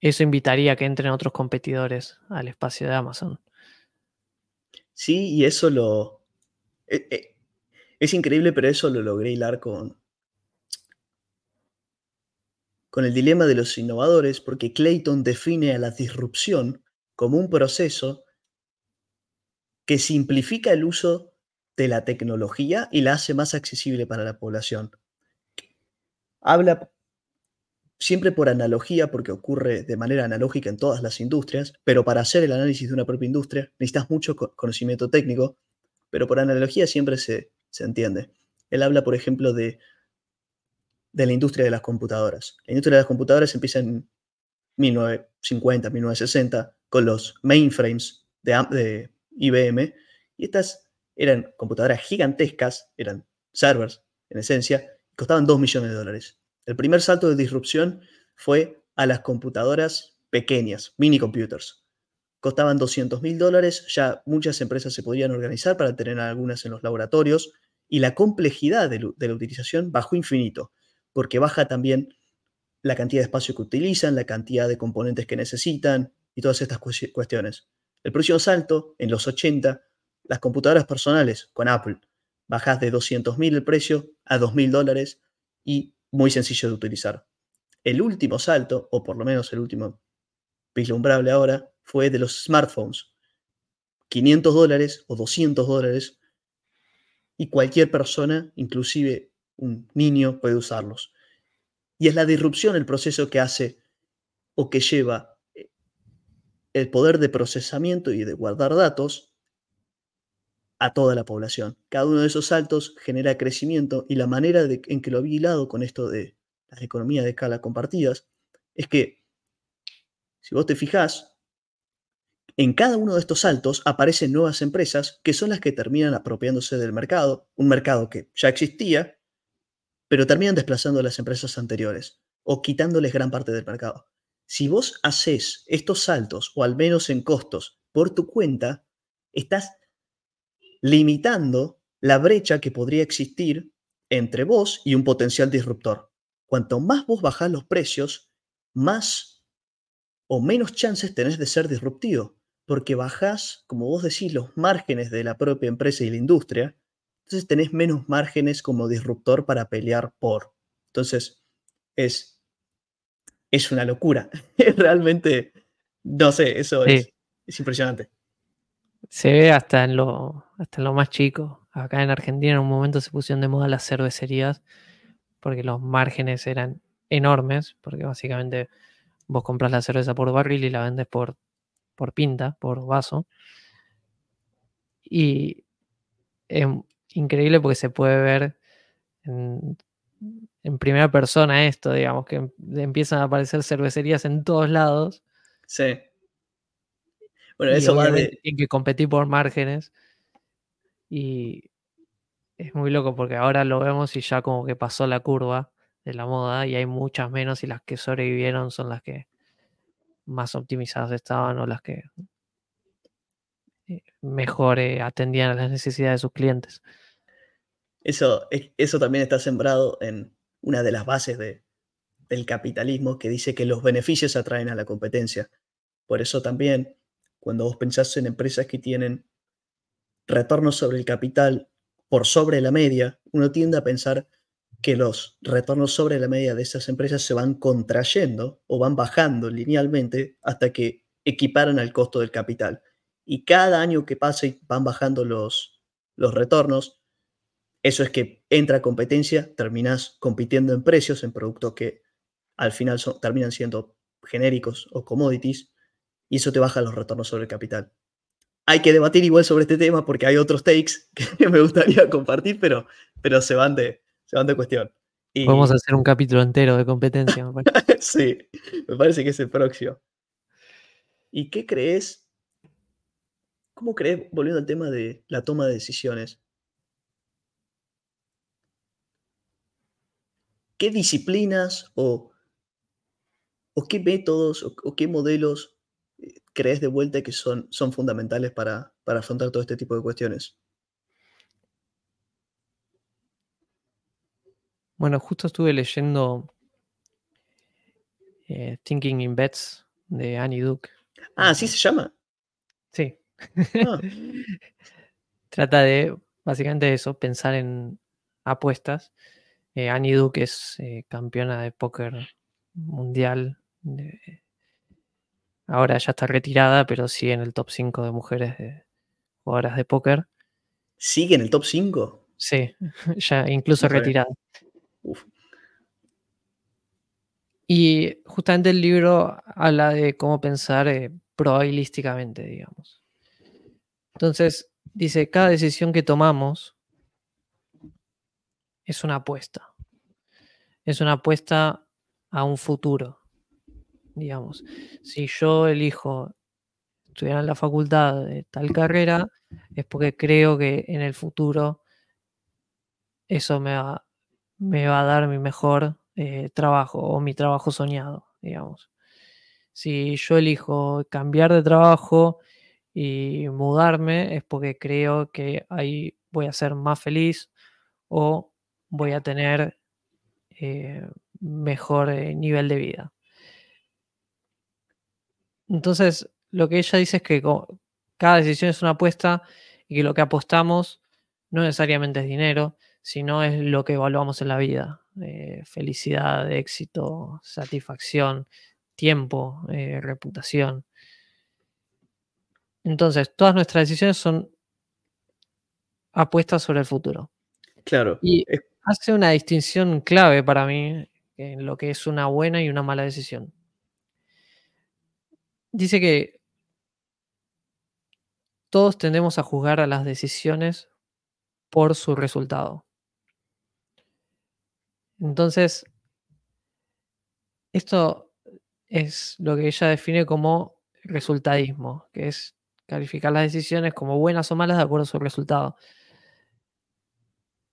eso invitaría a que entren otros competidores al espacio de Amazon. Sí, y eso lo... Eh, eh, es increíble, pero eso lo logré hilar con, con el dilema de los innovadores, porque Clayton define a la disrupción como un proceso que simplifica el uso de la tecnología y la hace más accesible para la población. Habla siempre por analogía, porque ocurre de manera analógica en todas las industrias, pero para hacer el análisis de una propia industria necesitas mucho conocimiento técnico, pero por analogía siempre se, entiende. Él habla, por ejemplo, de, de la industria de las computadoras. La industria de las computadoras empieza en 1950, 1960, con los mainframes de, de IBM, y estas eran computadoras gigantescas, eran servers en esencia, costaban 2 millones de dólares. El primer salto de disrupción fue a las computadoras pequeñas, mini computers. Costaban 200 mil dólares, ya muchas empresas se podían organizar para tener algunas en los laboratorios y la complejidad de, la utilización bajó infinito, porque baja también la cantidad de espacio que utilizan, la cantidad de componentes que necesitan y todas estas cuestiones. El próximo salto, en los 80, las computadoras personales con Apple, bajas de 200 mil el precio a 2 mil dólares y muy sencillo de utilizar. El último salto, o por lo menos el último vislumbrable ahora, fue de los smartphones. 500 dólares o 200 dólares y cualquier persona, inclusive un niño, puede usarlos. Y es la disrupción el proceso que hace o que lleva eh, el poder de procesamiento y de guardar datos a toda la población. Cada uno de esos saltos genera crecimiento y la manera en que lo había hilado con esto de las economías de escala compartidas es que, si vos te fijás, en cada uno de estos saltos aparecen nuevas empresas que son las que terminan apropiándose del mercado, un mercado que ya existía, pero terminan desplazando a las empresas anteriores o quitándoles gran parte del mercado. si vos haces estos saltos, o al menos en costos, por tu cuenta, estás limitando la brecha que podría existir entre vos y un potencial disruptor. Cuanto más vos bajás los precios, más o menos chances tenés de ser disruptivo, porque bajás, como vos decís, los márgenes de la propia empresa y la industria, entonces tenés menos márgenes como disruptor para pelear por. Entonces, es, es una locura. Realmente, no sé, eso es, es impresionante. Se ve hasta en, lo, hasta en lo más chico. Acá en Argentina en un momento se pusieron de moda las cervecerías porque los márgenes eran enormes, porque básicamente vos compras la cerveza por barril y la vendes por, por pinta, por vaso. Y es increíble porque se puede ver en, en primera persona esto, digamos, que empiezan a aparecer cervecerías en todos lados. Sí. Bueno, eso va de... Tienen que competir por márgenes. Y es muy loco porque ahora lo vemos y ya como que pasó la curva de la moda y hay muchas menos y las que sobrevivieron son las que más optimizadas estaban o las que eh, mejor eh, atendían a las necesidades de sus clientes. Eso, eso también está sembrado en una de las bases de, del capitalismo que dice que los beneficios atraen a la competencia. Por eso también, cuando vos pensás en empresas que tienen retornos sobre el capital por sobre la media, uno tiende a pensar que los retornos sobre la media de esas empresas se van contrayendo o van bajando linealmente hasta que equiparan al costo del capital. Y cada año que pasa van bajando los, los retornos, eso es que entra competencia, terminas compitiendo en precios, en productos que al final terminan siendo genéricos o commodities, y eso te baja los retornos sobre el capital hay que debatir igual sobre este tema porque hay otros takes que me gustaría compartir, pero, pero se, van de, se van de cuestión. Y... Podemos hacer un capítulo entero de competencia. Me sí, me parece que es el próximo. ¿Y qué crees? ¿Cómo crees, volviendo al tema de la toma de decisiones? ¿Qué disciplinas o, o qué métodos o qué modelos crees de vuelta que son, son fundamentales para, afrontar todo este tipo de cuestiones? Bueno, justo estuve leyendo eh, Thinking in Bets de Annie Duke. Ah, ¿sí se llama? Sí. Ah. Trata de, básicamente, eso, pensar en apuestas. Eh, Annie Duke es eh, campeona de póker mundial de, Ahora ya está retirada, pero sigue en el top 5 de mujeres de jugadoras de póker. ¿Sigue en el top 5? Sí, ya incluso retirada. Y justamente el libro habla de cómo pensar eh, probabilísticamente, digamos. Entonces, dice, cada decisión que tomamos es una apuesta. Es una apuesta a un futuro digamos. Si yo elijo estudiar en la facultad de tal carrera, es porque creo que en el futuro eso me va, me va a dar mi mejor eh, trabajo o mi trabajo soñado, digamos. Si yo elijo cambiar de trabajo y mudarme, es porque creo que ahí voy a ser más feliz o voy a tener eh, mejor eh, nivel de vida. Entonces, lo que ella dice es que cada decisión es una apuesta y que lo que apostamos no necesariamente es dinero, sino es lo que evaluamos en la vida. Eh, felicidad, éxito, satisfacción, tiempo, eh, reputación. Entonces, todas nuestras decisiones son apuestas sobre el futuro. Claro. Y hace una distinción clave para mí en lo que es una buena y una mala decisión dice que todos tendemos a juzgar a las decisiones por su resultado. Entonces, esto es lo que ella define como resultadismo, que es calificar las decisiones como buenas o malas de acuerdo a su resultado.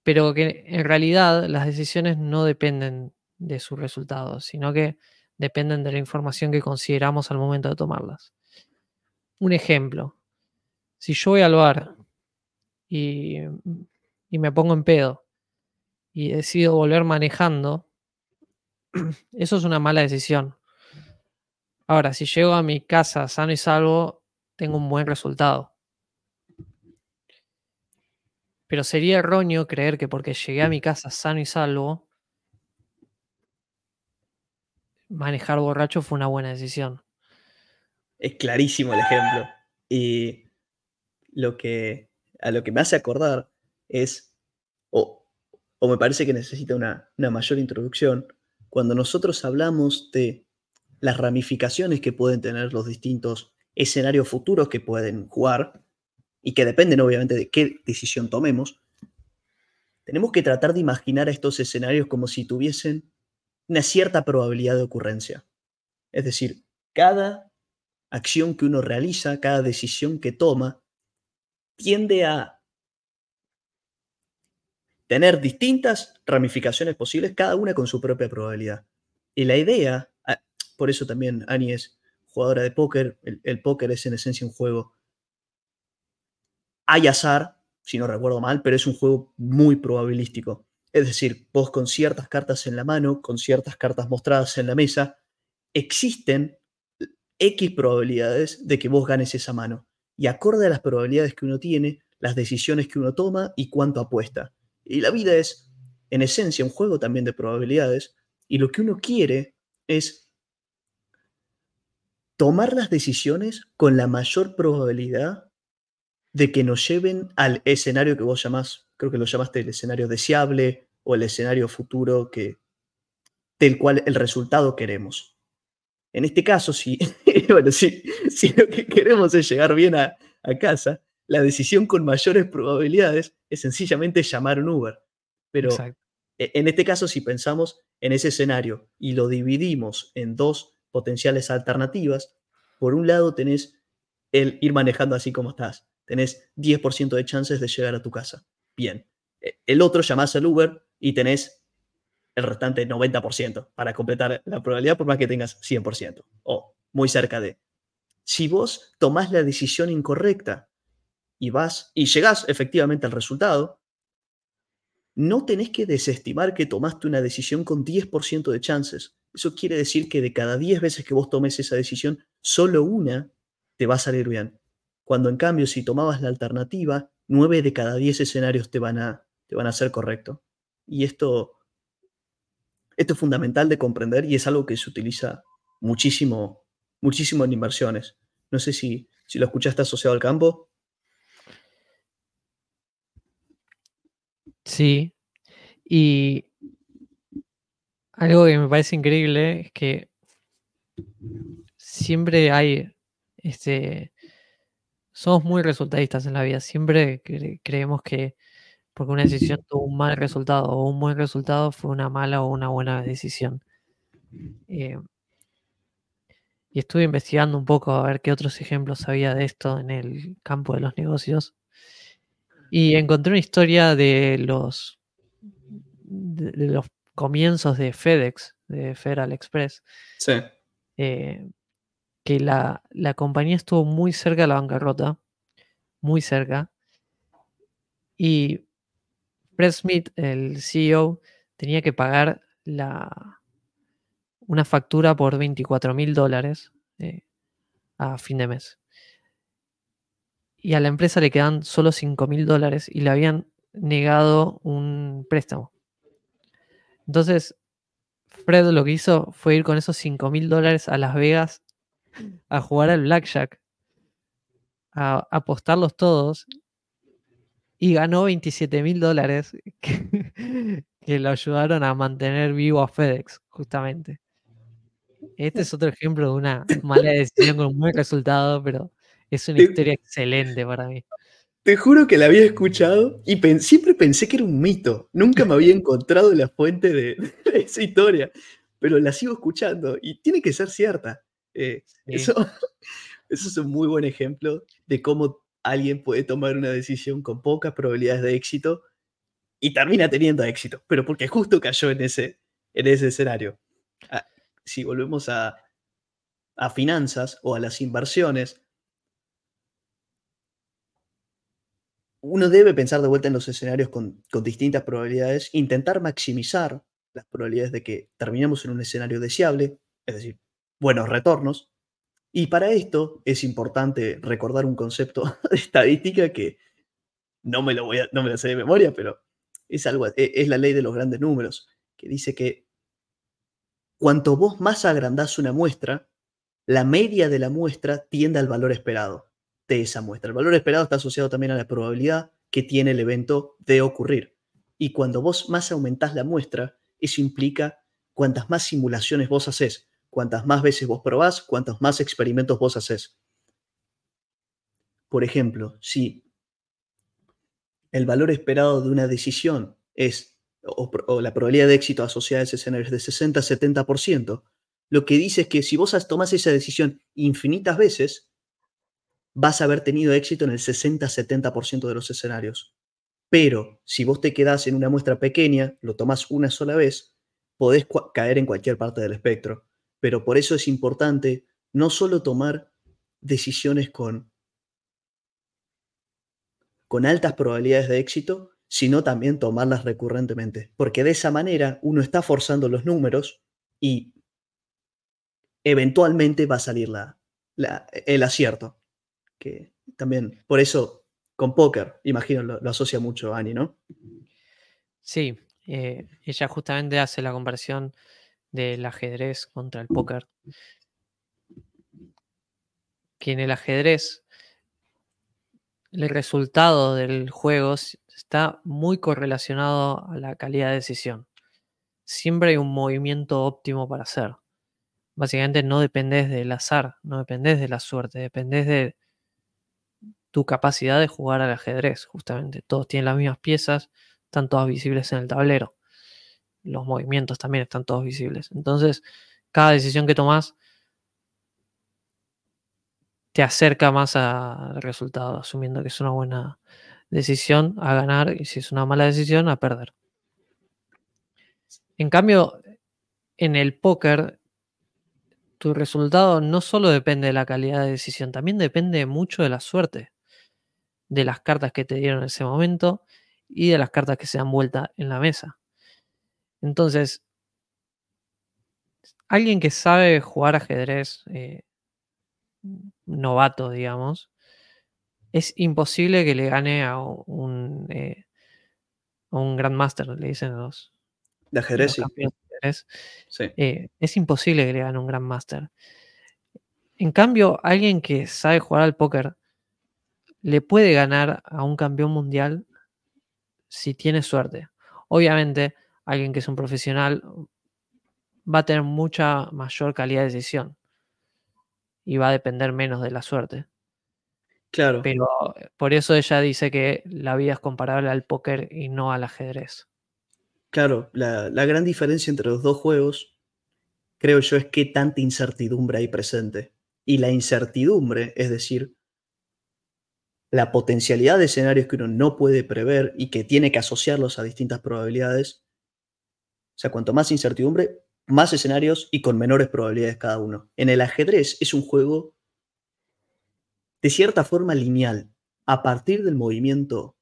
Pero que en realidad las decisiones no dependen de su resultado, sino que dependen de la información que consideramos al momento de tomarlas. Un ejemplo, si yo voy al bar y, y me pongo en pedo y decido volver manejando, eso es una mala decisión. Ahora, si llego a mi casa sano y salvo, tengo un buen resultado. Pero sería erróneo creer que porque llegué a mi casa sano y salvo, manejar borracho fue una buena decisión. Es clarísimo el ejemplo. Y lo que, a lo que me hace acordar es, o, o me parece que necesita una, una mayor introducción, cuando nosotros hablamos de las ramificaciones que pueden tener los distintos escenarios futuros que pueden jugar y que dependen obviamente de qué decisión tomemos, tenemos que tratar de imaginar estos escenarios como si tuviesen una cierta probabilidad de ocurrencia. Es decir, cada acción que uno realiza, cada decisión que toma, tiende a tener distintas ramificaciones posibles, cada una con su propia probabilidad. Y la idea, por eso también Annie es jugadora de póker, el, póker es en esencia un juego. Hay azar, si no recuerdo mal, pero es un juego muy probabilístico. Es decir, vos con ciertas cartas en la mano, con ciertas cartas mostradas en la mesa, existen X probabilidades de que vos ganes esa mano. Y acorde a las probabilidades que uno tiene, las decisiones que uno toma y cuánto apuesta. Y la vida es, en esencia, un juego también de probabilidades. Y lo que uno quiere es tomar las decisiones con la mayor probabilidad de que nos lleven al escenario que vos llamás, creo que lo llamaste el escenario deseable o el escenario futuro que, del cual el resultado queremos. En este caso, si, bueno, si, si lo que queremos es llegar bien a, a casa, la decisión con mayores probabilidades es sencillamente llamar un Uber. Pero e, en este caso, si pensamos en ese escenario y lo dividimos en dos potenciales alternativas, por un lado tenés el ir manejando así como estás. Tenés 10% de chances de llegar a tu casa. Bien. E, el otro llamás al Uber y tenés el restante 90% para completar la probabilidad por más que tengas 100% o muy cerca de. Si vos tomás la decisión incorrecta y vas y llegás efectivamente al resultado, no tenés que desestimar que tomaste una decisión con 10% de chances. Eso quiere decir que de cada 10 veces que vos tomes esa decisión, solo una te va a salir bien. Cuando en cambio, si tomabas la alternativa, 9 de cada 10 escenarios te van a, te van a ser correctos. Y esto, esto es fundamental de comprender y es algo que se utiliza muchísimo, muchísimo en inversiones. No sé si, si lo escuchaste asociado al campo. Sí. Y algo que me parece increíble es que siempre hay, este, somos muy resultadistas en la vida. Siempre creemos que porque una decisión tuvo un mal resultado o un buen resultado fue una mala o una buena decisión. Eh, y estuve investigando un poco a ver qué otros ejemplos había de esto en el campo de los negocios. Y encontré una historia de los, de, los comienzos de FedEx, de Federal Express. Sí. Eh, que la, compañía estuvo muy cerca de la bancarrota, muy cerca. Y Fred Smith, el CEO, tenía que pagar la, una factura por 24 mil dólares eh, a fin de mes y a la empresa le quedan solo 5 mil dólares y le habían negado un préstamo. Entonces, Fred lo que hizo fue ir con esos 5 mil dólares a Las Vegas a jugar al blackjack, a apostarlos todos y ganó 27 mil dólares que, que, lo ayudaron a mantener vivo a FedEx, justamente. Este es otro ejemplo de una mala decisión con un buen resultado, pero es una historia excelente para mí. Te juro que la había escuchado y siempre pensé que era un mito. Nunca me había encontrado la fuente de, esa historia, pero la sigo escuchando y tiene que ser cierta. Eh, eso, eso es un muy buen ejemplo de cómo alguien puede tomar una decisión con pocas probabilidades de éxito y termina teniendo éxito, pero porque justo cayó en ese, en ese escenario. Ah, si volvemos a, a finanzas o a las inversiones, uno debe pensar de vuelta en los escenarios con, con, distintas probabilidades, intentar maximizar las probabilidades de que terminemos en un escenario deseable, es decir, buenos retornos. Y para esto es importante recordar un concepto de estadística que no me lo voy a, no me lo sé de memoria, pero es algo, e, es la ley de los grandes números, que dice que cuanto vos más agrandás una muestra, la media de la muestra tiende al valor esperado de esa muestra. El valor esperado está asociado también a la probabilidad que tiene el evento de ocurrir. Y cuando vos más aumentás la muestra, eso implica cuantas más simulaciones vos haces, cuantas más veces vos probás, cuantos más experimentos vos haces. Por ejemplo, si el valor esperado de una decisión es, o, la probabilidad de éxito asociada a ese escenario es de 60 a 70%, lo que dice es que si vos tomás esa decisión infinitas veces, vas a haber tenido éxito en el 60-70% de los escenarios. Pero si vos te quedás en una muestra pequeña, lo tomás una sola vez, podés caer en cualquier parte del espectro. Pero por eso es importante no solo tomar decisiones con, con altas probabilidades de éxito, sino también tomarlas recurrentemente. Porque de esa manera uno está forzando los números y eventualmente va a salir la, el acierto que también, por eso, con póker, imagino, lo, asocia mucho Annie, ¿no? Sí, eh, ella justamente hace la comparación del ajedrez contra el póker. Que en el ajedrez el resultado del juego está muy correlacionado a la calidad de decisión. Siempre hay un movimiento óptimo para hacer. Básicamente no dependes del azar, no dependes de la suerte, dependes de tu capacidad de jugar al ajedrez, justamente. Todos tienen las mismas piezas, están todas visibles en el tablero. Los movimientos también están todos visibles. Entonces, cada decisión que tomas te acerca más al resultado, asumiendo que es una buena decisión a ganar y si es una mala decisión a perder. En cambio, en el póker, tu resultado no solo depende de la calidad de decisión, también depende mucho de la suerte de las cartas que te dieron en ese momento y de las cartas que se dan vuelta en la mesa. Entonces, alguien que sabe jugar ajedrez, eh, novato, digamos, es imposible que le gane a un, eh, a un Grandmaster, le dicen los. De ajedrez, sí. Eh, es imposible que le gane a un Grandmaster. En cambio, alguien que sabe jugar al póker le puede ganar a un campeón mundial si tiene suerte. Obviamente, alguien que es un profesional va a tener mucha mayor calidad de decisión y va a depender menos de la suerte. Claro. Pero por eso ella dice que la vida es comparable al póker y no al ajedrez. Claro, la, la gran diferencia entre los dos juegos, creo yo, es que tanta incertidumbre hay presente. Y la incertidumbre, es decir, la potencialidad de escenarios que uno no puede prever y que tiene que asociarlos a distintas probabilidades. O sea, cuanto más incertidumbre, más escenarios y con menores probabilidades cada uno. En el ajedrez es un juego de cierta forma lineal. A partir del movimiento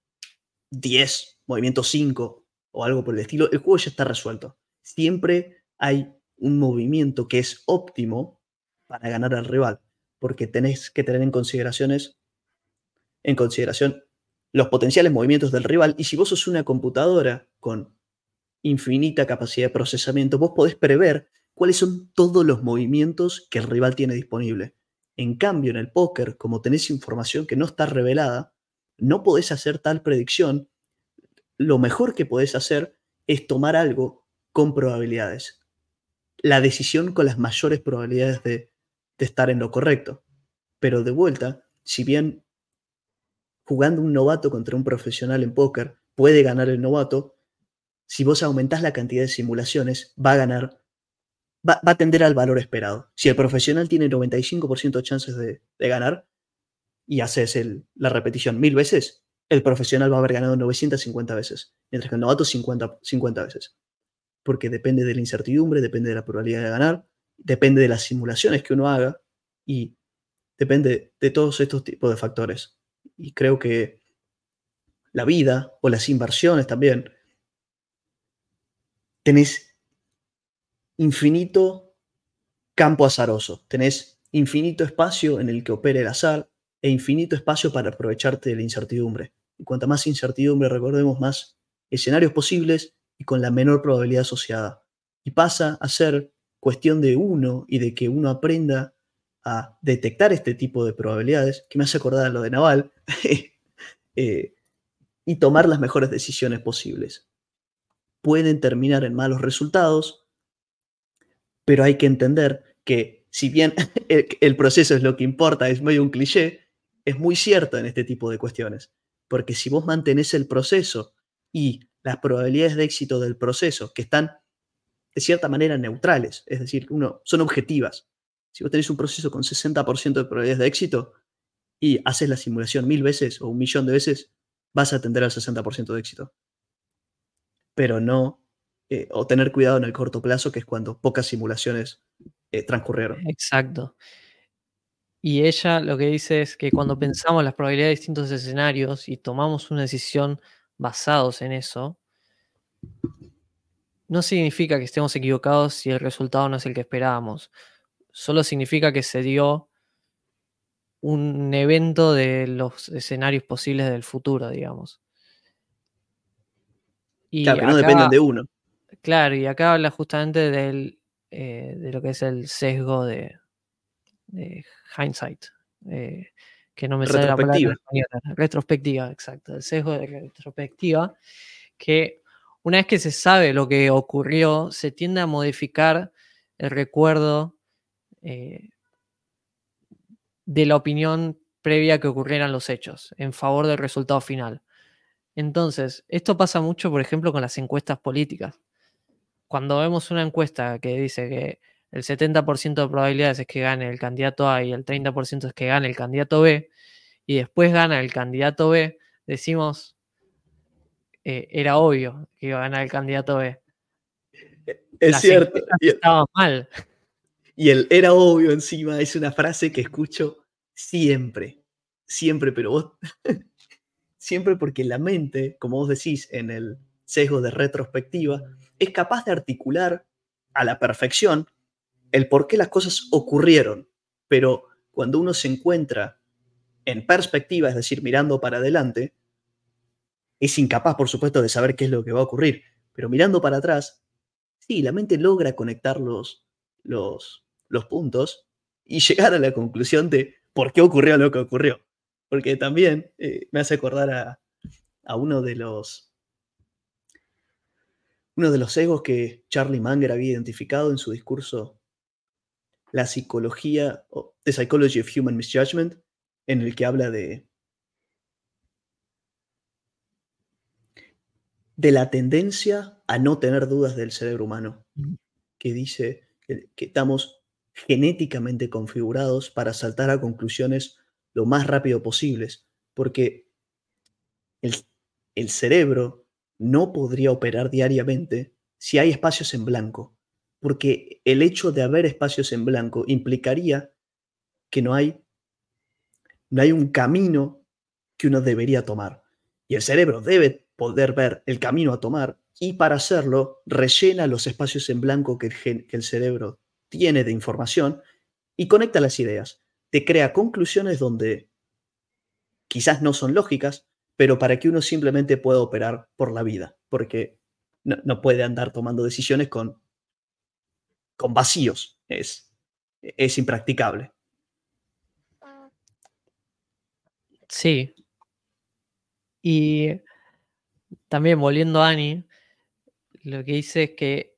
10, movimiento 5 o algo por el estilo, el juego ya está resuelto. Siempre hay un movimiento que es óptimo para ganar al rival, porque tenés que tener en consideraciones en consideración los potenciales movimientos del rival y si vos sos una computadora con infinita capacidad de procesamiento, vos podés prever cuáles son todos los movimientos que el rival tiene disponible. En cambio, en el póker, como tenés información que no está revelada, no podés hacer tal predicción. Lo mejor que podés hacer es tomar algo con probabilidades. La decisión con las mayores probabilidades de, estar en lo correcto. Pero de vuelta, si bien jugando un novato contra un profesional en póker, puede ganar el novato. Si vos aumentás la cantidad de simulaciones, va a ganar, va, a tender al valor esperado. Si el profesional tiene 95% de chances de, ganar y haces la repetición mil veces, el profesional va a haber ganado 950 veces, mientras que el novato 50, 50 veces. Porque depende de la incertidumbre, depende de la probabilidad de ganar depende de las simulaciones que uno haga y depende de todos estos tipos de factores. Y creo que la vida o las inversiones también, tenés infinito campo azaroso, tenés infinito espacio en el que opere el azar e infinito espacio para aprovecharte de la incertidumbre. Y cuanta más incertidumbre recordemos, más escenarios posibles y con la menor probabilidad asociada. Y pasa a ser cuestión de uno y de que uno aprenda a detectar este tipo de probabilidades, que me hace acordar a lo de Naval, eh, y tomar las mejores decisiones posibles. Pueden terminar en malos resultados, pero hay que entender que si bien el, proceso es lo que importa, es medio un cliché, es muy cierto en este tipo de cuestiones. Porque si vos mantenés el proceso y las probabilidades de éxito del proceso, que están de cierta manera neutrales, es decir, uno, son objetivas. Si vos tenés un proceso con 60% de probabilidades de éxito y haces la simulación mil veces o un millón de veces, vas a tender al 60% de éxito. Pero no, eh, o tener cuidado en el corto plazo, que es cuando pocas simulaciones eh, transcurrieron. Exacto. Y ella lo que dice es que cuando pensamos las probabilidades de distintos escenarios y tomamos una decisión basados en eso, no significa que estemos equivocados si el resultado no es el que esperábamos. Solo significa que se dio un evento de los escenarios posibles del futuro, digamos. Y claro, que no dependen de uno. Claro, y acá habla justamente del, eh, de lo que es el sesgo de, hindsight. Eh, que no me sale la palabra Retrospectiva, exacto. El sesgo de retrospectiva. Que una vez que se sabe lo que ocurrió, se tiende a modificar el recuerdo eh, de la opinión previa que ocurrieran los hechos, en favor del resultado final. Entonces, esto pasa mucho, por ejemplo, con las encuestas políticas. Cuando vemos una encuesta que dice que el 70% de probabilidades es que gane el candidato A y el 30% es que gane el candidato B, y después gana el candidato B, decimos, eh, era obvio que iba a ganar el candidato B. Es cierto. Estaba mal. Y el era obvio encima es una frase que escucho siempre, siempre, pero vos, siempre porque la mente, como vos decís en el sesgo de retrospectiva, es capaz de articular a la perfección el por qué las cosas ocurrieron, pero cuando uno se encuentra en perspectiva, es decir, mirando para adelante, es incapaz, por supuesto, de saber qué es lo que va a ocurrir, pero mirando para atrás, sí, la mente logra conectar los, los, los puntos y llegar a la conclusión de por qué ocurrió lo que ocurrió. Porque también eh, me hace acordar a, uno de los uno de los egos que Charlie Munger había identificado en su discurso La psicología, The Psychology of Human Misjudgment, en el que habla de, de la tendencia a no tener dudas del cerebro humano, que dice que, que estamos genéticamente configurados para saltar a conclusiones lo más rápido posibles, porque el, el cerebro no podría operar diariamente si hay espacios en blanco, porque el hecho de haber espacios en blanco implicaría que no hay, no hay un camino que uno debería tomar. Y el cerebro debe poder ver el camino a tomar y para hacerlo rellena los espacios en blanco que el, que el cerebro tiene de información y conecta las ideas. Te crea conclusiones donde quizás no son lógicas, pero para que uno simplemente pueda operar por la vida, porque no, puede andar tomando decisiones con, con vacíos. Es, es impracticable. Sí. Y también volviendo a Ani, lo que dice es que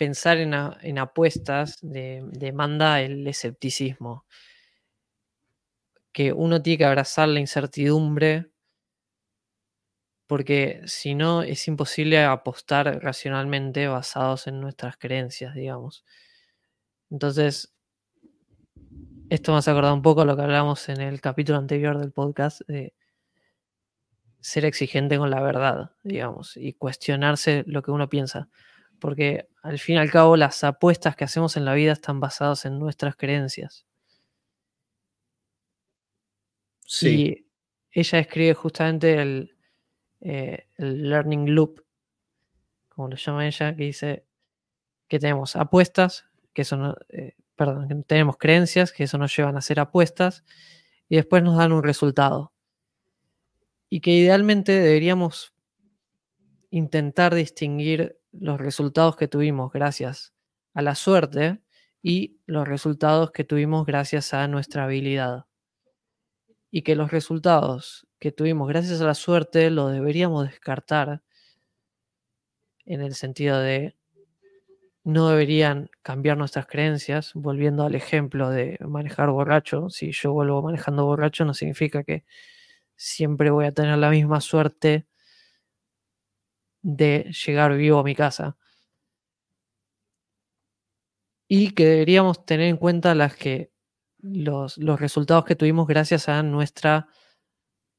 pensar en, apuestas demanda el escepticismo. Que uno tiene que abrazar la incertidumbre porque si no es imposible apostar racionalmente basados en nuestras creencias, digamos. Entonces, esto me hace acordar un poco lo que hablamos en el capítulo anterior del podcast de ser exigente con la verdad, digamos, y cuestionarse lo que uno piensa porque al fin y al cabo las apuestas que hacemos en la vida están basadas en nuestras creencias. Sí. Y ella escribe justamente el, eh, el learning loop, como lo llama ella, que dice que tenemos apuestas, que son, eh, perdón, que tenemos creencias, que eso nos llevan a hacer apuestas, y después nos dan un resultado. Y que idealmente deberíamos intentar distinguir los resultados que tuvimos gracias a la suerte y los resultados que tuvimos gracias a nuestra habilidad. Y que los resultados que tuvimos gracias a la suerte lo deberíamos descartar en el sentido de no deberían cambiar nuestras creencias, volviendo al ejemplo de manejar borracho. Si yo vuelvo manejando borracho no significa que siempre voy a tener la misma suerte de llegar vivo a mi casa. Y que deberíamos tener en cuenta las que, los, los resultados que tuvimos gracias a nuestra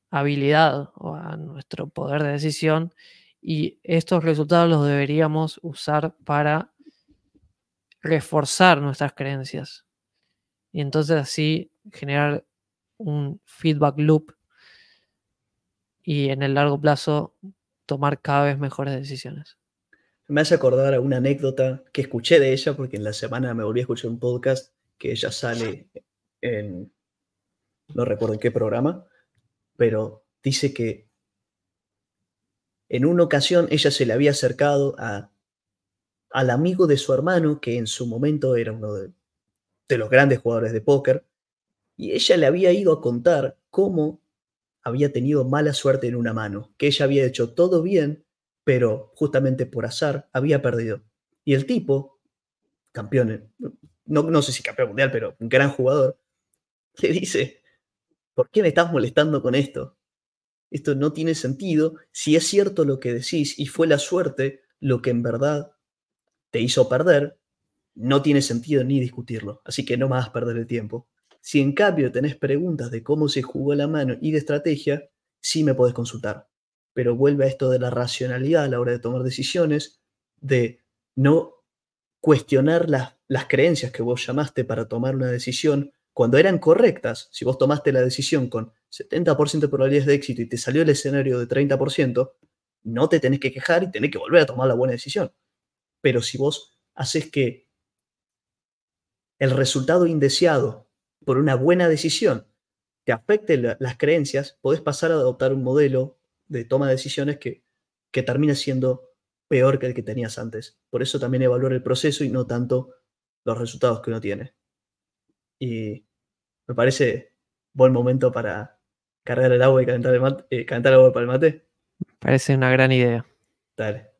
habilidad o a nuestro poder de decisión. Y estos resultados los deberíamos usar para reforzar nuestras creencias. Y entonces así generar un feedback loop y en el largo plazo tomar cada vez mejores decisiones. Me hace acordar a una anécdota que escuché de ella, porque en la semana me volví a escuchar un podcast que ella sale en, no recuerdo en qué programa, pero dice que en una ocasión ella se le había acercado a, al amigo de su hermano, que en su momento era uno de, de los grandes jugadores de póker, y ella le había ido a contar cómo había tenido mala suerte en una mano, que ella había hecho todo bien, pero justamente por azar había perdido. Y el tipo, campeón, no, no sé si campeón mundial, pero un gran jugador, le dice, ¿por qué me estás molestando con esto? Esto no tiene sentido si es cierto lo que decís y fue la suerte lo que en verdad te hizo perder, no tiene sentido ni discutirlo. Así que no más perder el tiempo. Si en cambio tenés preguntas de cómo se jugó la mano y de estrategia, sí me podés consultar. Pero vuelve a esto de la racionalidad a la hora de tomar decisiones, de no cuestionar las, creencias que vos llamaste para tomar una decisión cuando eran correctas. Si vos tomaste la decisión con 70% de probabilidades de éxito y te salió el escenario de 30%, no te tenés que quejar y tenés que volver a tomar la buena decisión. Pero si vos haces que el resultado indeseado por una buena decisión te afecte las creencias, podés pasar a adoptar un modelo de toma de decisiones que, que termina siendo peor que el que tenías antes. Por eso también evaluar el proceso y no tanto los resultados que uno tiene. Y me parece buen momento para cargar el agua y calentar el, mate, eh, calentar el agua para el mate. Parece una gran idea. Dale.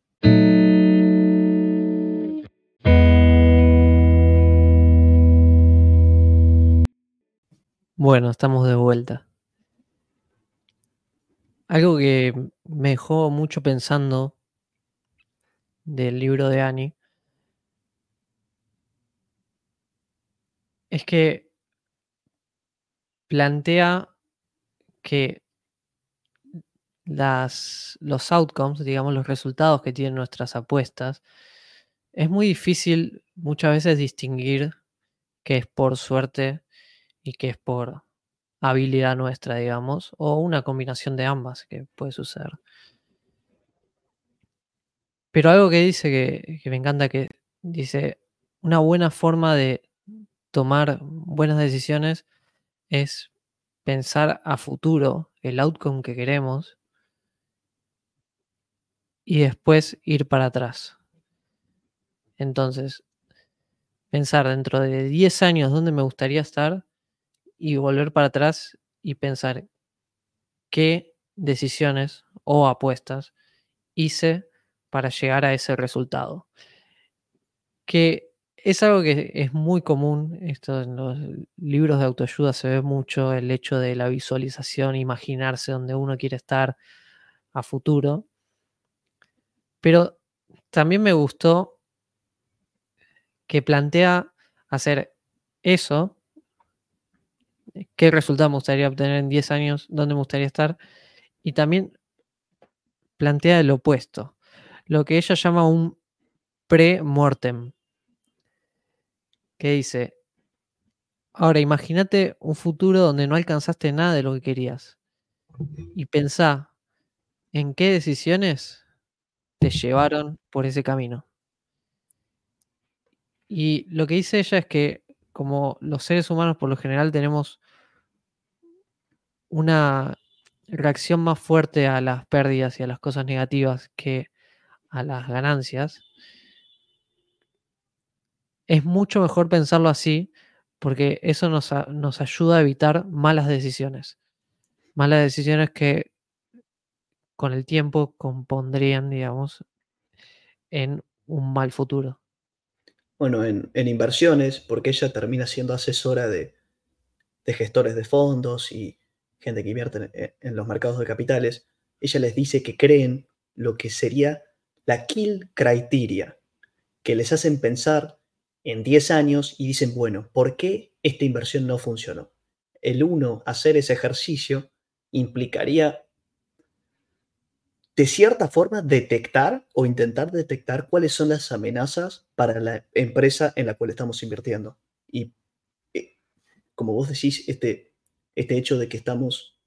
Bueno, estamos de vuelta. Algo que me dejó mucho pensando del libro de Annie es que plantea que las, los outcomes, digamos, los resultados que tienen nuestras apuestas, es muy difícil muchas veces distinguir que es por suerte y que es por habilidad nuestra, digamos, o una combinación de ambas que puede suceder. Pero algo que dice que, me encanta, que dice, una buena forma de tomar buenas decisiones es pensar a futuro el outcome que queremos y después ir para atrás. Entonces, pensar dentro de 10 años dónde me gustaría estar y volver para atrás y pensar qué decisiones o apuestas hice para llegar a ese resultado. Que es algo que es muy común, esto en los libros de autoayuda se ve mucho, el hecho de la visualización, imaginarse donde uno quiere estar a futuro. Pero también me gustó que plantea hacer eso qué resultado me gustaría obtener en 10 años, dónde me gustaría estar, y también plantea el opuesto, lo que ella llama un pre-mortem. Que dice, ahora imagínate un futuro donde no alcanzaste nada de lo que querías. Y pensá en qué decisiones te llevaron por ese camino. Y lo que dice ella es que como los seres humanos por lo general tenemos una reacción más fuerte a las pérdidas y a las cosas negativas que a las ganancias, es mucho mejor pensarlo así porque eso nos, nos ayuda a evitar malas decisiones. Malas decisiones que con el tiempo compondrían, digamos, en un mal futuro. Bueno, en, inversiones, porque ella termina siendo asesora de, de gestores de fondos y gente que invierte en, los mercados de capitales, ella les dice que creen lo que sería la kill criteria, que les hacen pensar en 10 años y dicen, bueno, ¿por qué esta inversión no funcionó? El uno, hacer ese ejercicio implicaría, de cierta forma, detectar o intentar detectar cuáles son las amenazas para la empresa en la cual estamos invirtiendo. Y eh, como vos decís, este, este hecho de que estamos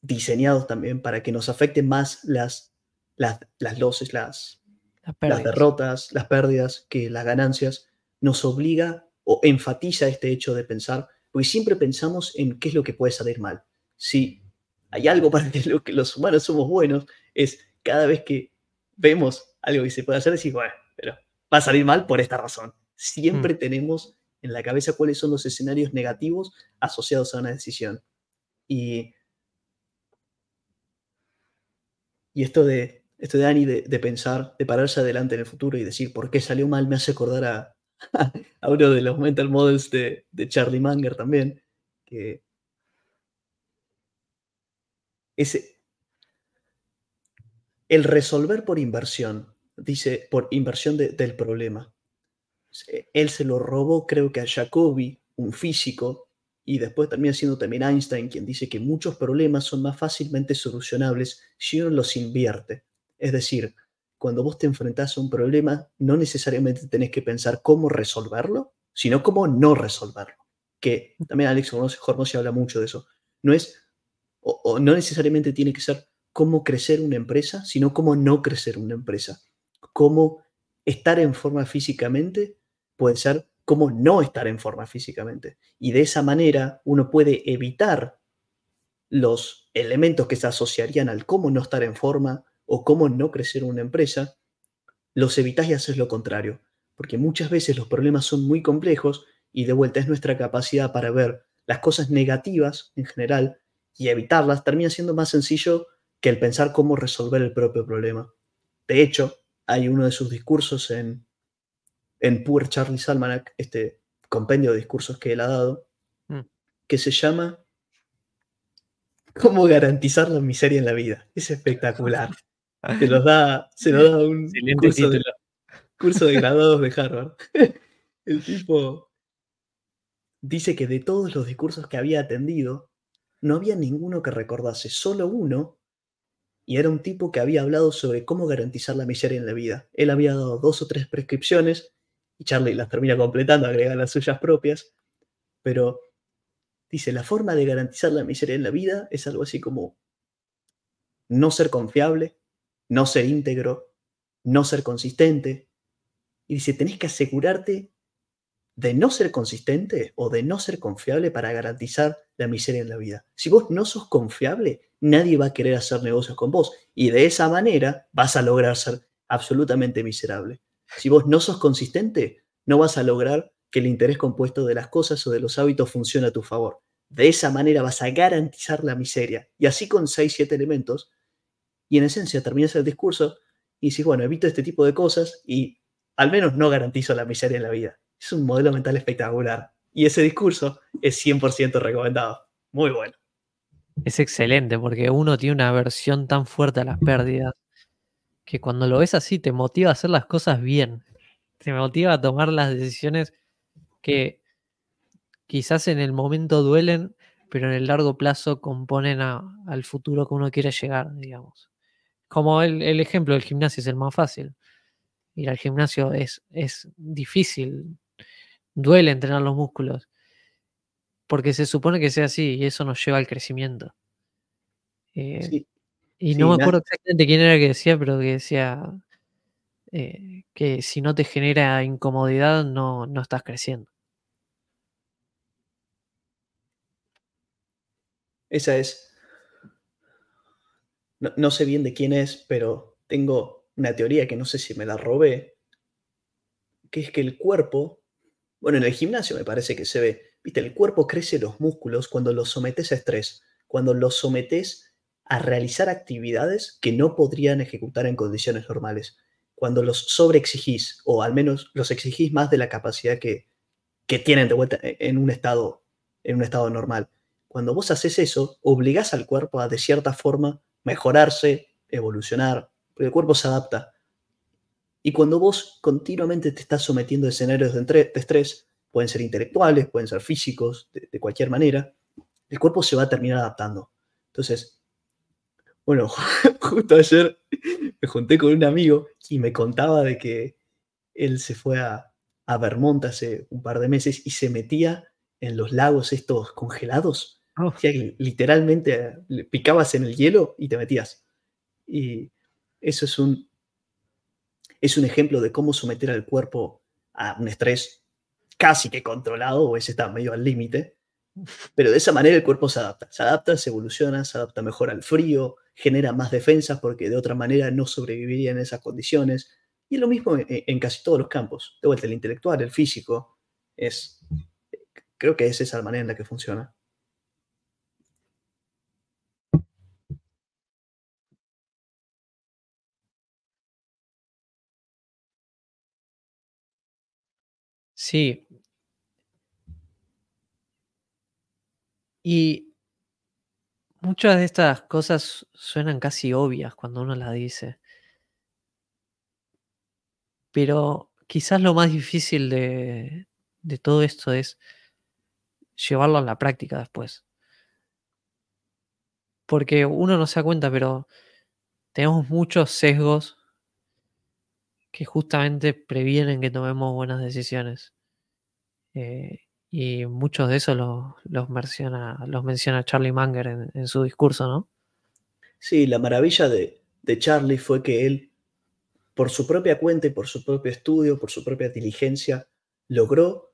diseñados también para que nos afecten más las, las, las loses, las, las, derrotas, las pérdidas, que las ganancias, nos obliga o enfatiza este hecho de pensar, porque siempre pensamos en qué es lo que puede salir mal. Si hay algo para lo que los humanos somos buenos, es cada vez que vemos algo que se puede hacer, decir, bueno, pero va a salir mal por esta razón. Siempre mm. tenemos en la cabeza cuáles son los escenarios negativos asociados a una decisión. Y, esto de, esto de de, pensar, de pararse adelante en el futuro y decir por qué salió mal, me hace acordar a, uno de los mental models de, Charlie Munger también, que ese, el resolver por inversión, dice, por inversión del problema, él se lo robó creo que a Jacobi, un físico, y después también siendo también Einstein quien dice que muchos problemas son más fácilmente solucionables si uno los invierte. Es decir, cuando vos te enfrentás a un problema, no necesariamente tenés que pensar cómo resolverlo, sino cómo no resolverlo. Que también Alex Hormozzi habla mucho de eso. No es, o no necesariamente tiene que ser cómo crecer una empresa, sino cómo no crecer una empresa. Cómo estar en forma físicamente puede ser cómo no estar en forma físicamente. Y de esa manera uno puede evitar los elementos que se asociarían al cómo no estar en forma o cómo no crecer una empresa, los evitas y haces lo contrario. Porque muchas veces los problemas son muy complejos y de vuelta es nuestra capacidad para ver las cosas negativas en general y evitarlas termina siendo más sencillo que el pensar cómo resolver el propio problema. De hecho, hay uno de sus discursos en en Poor Charlie Salmanac, este compendio de discursos que él ha dado, mm. que se llama ¿Cómo garantizar la miseria en la vida? Es espectacular. Se nos da, se nos da un curso de, curso de graduados de Harvard. El tipo dice que de todos los discursos que había atendido, no había ninguno que recordase, solo uno, y era un tipo que había hablado sobre cómo garantizar la miseria en la vida. Él había dado dos o tres prescripciones y Charlie las termina completando, agrega las suyas propias, pero dice, la forma de garantizar la miseria en la vida es algo así como no ser confiable, no ser íntegro, no ser consistente. Y dice, tenés que asegurarte de no ser consistente o de no ser confiable para garantizar la miseria en la vida. Si vos no sos confiable, nadie va a querer hacer negocios con vos y de esa manera vas a lograr ser absolutamente miserable. Si vos no sos consistente, no vas a lograr que el interés compuesto de las cosas o de los hábitos funcione a tu favor. De esa manera vas a garantizar la miseria. Y así con 6, 7 elementos. Y en esencia terminas el discurso y dices, bueno, evito este tipo de cosas y al menos no garantizo la miseria en la vida. Es un modelo mental espectacular. Y ese discurso es 100% recomendado. Muy bueno. Es excelente porque uno tiene una aversión tan fuerte a las pérdidas que cuando lo ves así te motiva a hacer las cosas bien. Te motiva a tomar las decisiones que quizás en el momento duelen, pero en el largo plazo componen al futuro que uno quiere llegar, digamos. Como el, ejemplo del gimnasio es el más fácil. ir al gimnasio es, es difícil, duele entrenar los músculos, porque se supone que sea así y eso nos lleva al crecimiento. Eh, Sí, y sí, no me acuerdo exactamente quién era que decía, pero que decía eh, que si no te genera incomodidad no, no estás creciendo. esa es. No, no sé bien de quién es, pero tengo una teoría que no sé si me la robé, que es que el cuerpo, bueno, en el gimnasio me parece que se ve, viste, el cuerpo crece los músculos cuando los sometes a estrés, cuando los sometes a realizar actividades que no podrían ejecutar en condiciones normales, cuando los sobreexigís, o al menos los exigís más de la capacidad que, que tienen de vuelta e, en un estado, en un estado normal. Cuando vos haces eso, obligás al cuerpo a de cierta forma mejorarse, evolucionar, porque el cuerpo se adapta. Y cuando vos continuamente te estás sometiendo a escenarios de, entre- estrés, pueden ser intelectuales, pueden ser físicos, de, de cualquier manera, el cuerpo se va a terminar adaptando. Entonces, bueno, justo ayer me junté con un amigo y me contaba de que él se fue a, a Vermont hace un par de meses y se metía en los lagos estos congelados. Oh, O sea, literalmente le picabas en el hielo y te metías. Y eso es un, es un ejemplo de cómo someter al cuerpo a un estrés casi que controlado, o ese está medio al límite, pero de esa manera el cuerpo se adapta, se adapta, se evoluciona, se adapta mejor al frío, genera más defensas porque de otra manera no sobreviviría en esas condiciones. Y es lo mismo en, casi todos los campos. De vuelta, el intelectual, el físico, es, creo que es esa la manera en la que funciona. sí. Y muchas de estas cosas suenan casi obvias cuando uno las dice. Pero quizás lo más difícil de, de todo esto es llevarlo a la práctica después. Porque uno no se da cuenta, pero tenemos muchos sesgos que justamente previenen que tomemos buenas decisiones. Eh, y muchos de esos los, menciona, los menciona Charlie Munger en, en su discurso, ¿no? Sí, la maravilla de, de Charlie fue que él, por su propia cuenta y por su propio estudio, por su propia diligencia, logró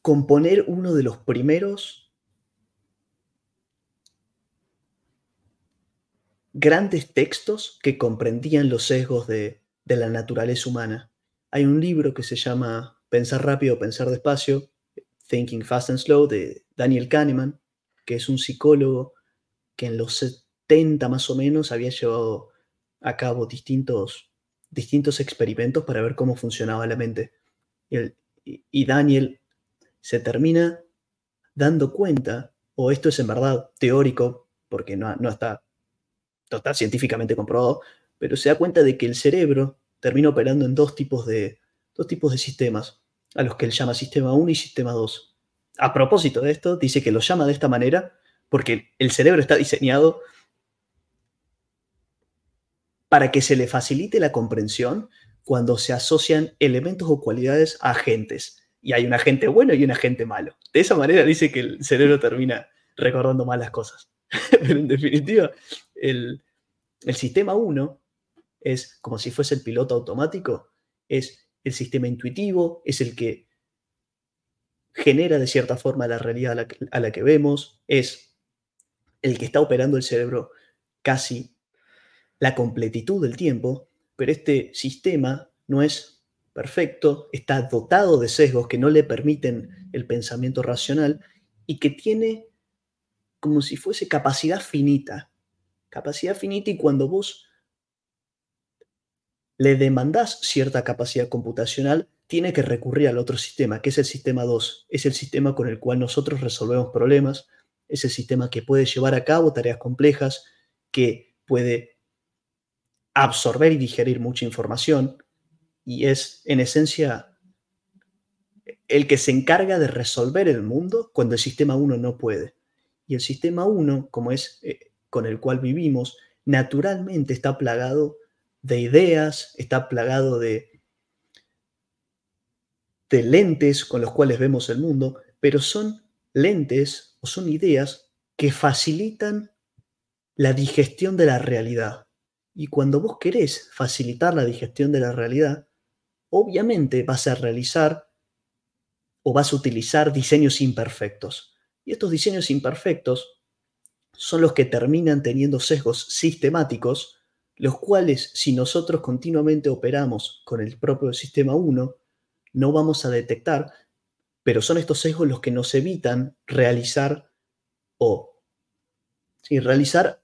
componer uno de los primeros grandes textos que comprendían los sesgos de, de la naturaleza humana. Hay un libro que se llama Pensar rápido, pensar despacio, Thinking Fast and Slow, de Daniel Kahneman, que es un psicólogo que en los 70 más o menos había llevado a cabo distintos, distintos experimentos para ver cómo funcionaba la mente. Y, el, y Daniel se termina dando cuenta, o esto es en verdad teórico, porque no, no, está, no está científicamente comprobado, pero se da cuenta de que el cerebro termina operando en dos tipos de, dos tipos de sistemas, a los que él llama sistema 1 y sistema 2. A propósito de esto, dice que lo llama de esta manera porque el cerebro está diseñado para que se le facilite la comprensión cuando se asocian elementos o cualidades a agentes. Y hay un agente bueno y un agente malo. De esa manera dice que el cerebro termina recordando mal las cosas. Pero en definitiva, el, el sistema 1 es como si fuese el piloto automático, es el sistema intuitivo, es el que genera de cierta forma la realidad a la, que, vemos, es el que está operando el cerebro casi la completitud del tiempo, pero este sistema no es perfecto, está dotado de sesgos que no le permiten el pensamiento racional y que tiene como si fuese capacidad finita. Capacidad finita y cuando vos le demandás cierta capacidad computacional, tiene que recurrir al otro sistema, que es el sistema 2. Es el sistema con el cual nosotros resolvemos problemas, es el sistema que puede llevar a cabo tareas complejas, que puede absorber y digerir mucha información y es en esencia el que se encarga de resolver el mundo cuando el sistema 1 no puede. Y el sistema 1, como es eh, con el cual vivimos, naturalmente está plagado de ideas, está plagado de, lentes con los cuales vemos el mundo, pero son lentes o son ideas que facilitan la digestión de la realidad. Y cuando vos querés facilitar la digestión de la realidad, obviamente vas a realizar o vas a utilizar diseños imperfectos. Y estos diseños imperfectos son los que terminan teniendo sesgos sistemáticos, los cuales si nosotros continuamente operamos con el propio sistema 1, no vamos a detectar, pero son estos sesgos los que nos evitan realizar o realizar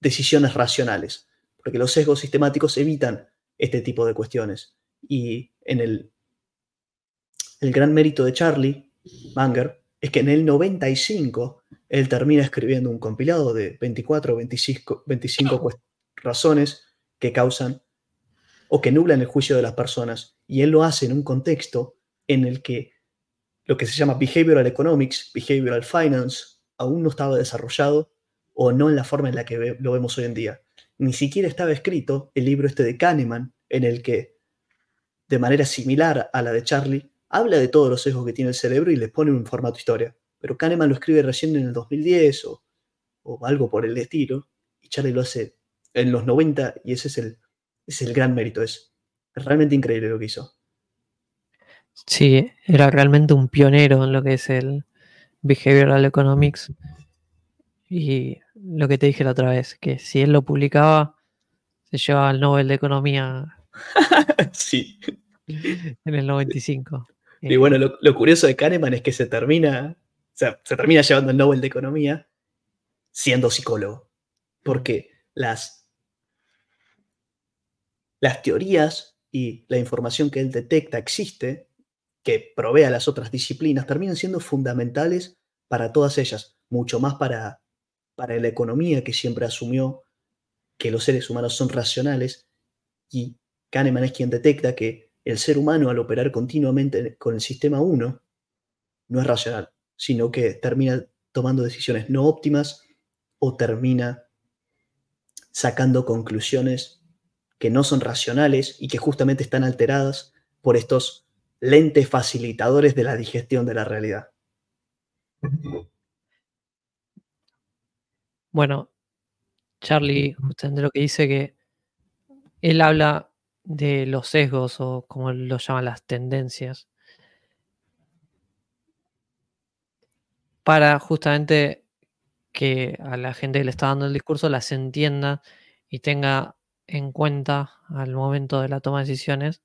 decisiones racionales, porque los sesgos sistemáticos evitan este tipo de cuestiones. Y en el, el gran mérito de Charlie Manger es que en el 95 él termina escribiendo un compilado de 24 o 25, 25 razones que causan o que nublan el juicio de las personas. Y él lo hace en un contexto en el que lo que se llama behavioral economics, behavioral finance, aún no estaba desarrollado o no en la forma en la que lo vemos hoy en día. Ni siquiera estaba escrito el libro este de Kahneman, en el que, de manera similar a la de Charlie, habla de todos los sesgos que tiene el cerebro y le pone un formato historia. Pero Kahneman lo escribe recién en el 2010 o, o algo por el estilo, y Charlie lo hace en los 90 y ese es el, es el gran mérito. Es realmente increíble lo que hizo. Sí, era realmente un pionero en lo que es el behavioral economics. Y lo que te dije la otra vez, que si él lo publicaba, se llevaba el Nobel de Economía. sí. En el 95. Y eh, bueno, lo, curioso de Kahneman es que se termina, se termina llevando el Nobel de Economía siendo psicólogo. Porque las, las teorías y la información que él detecta existe, que provee a las otras disciplinas, terminan siendo fundamentales para todas ellas, mucho más para para la economía que siempre asumió que los seres humanos son racionales. Y Kahneman es quien detecta que el ser humano al operar continuamente con el sistema 1 no es racional, sino que termina tomando decisiones no óptimas o termina sacando conclusiones que no son racionales y que justamente están alteradas por estos lentes facilitadores de la digestión de la realidad. Bueno, Charlie justamente lo que dice que él habla de los sesgos o como lo llaman las tendencias para justamente que a la gente que le está dando el discurso las entienda y tenga en cuenta al momento de la toma de decisiones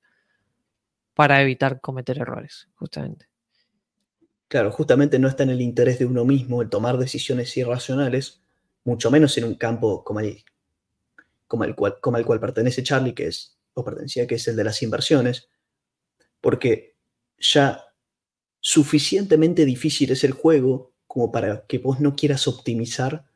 para evitar cometer errores, justamente. Claro, justamente no está en el interés de uno mismo el tomar decisiones irracionales, mucho menos en un campo como el, como el, cual, como el cual pertenece Charlie, que es, o pertenecía, que es el de las inversiones, porque ya suficientemente difícil es el juego como para que vos no quieras optimizar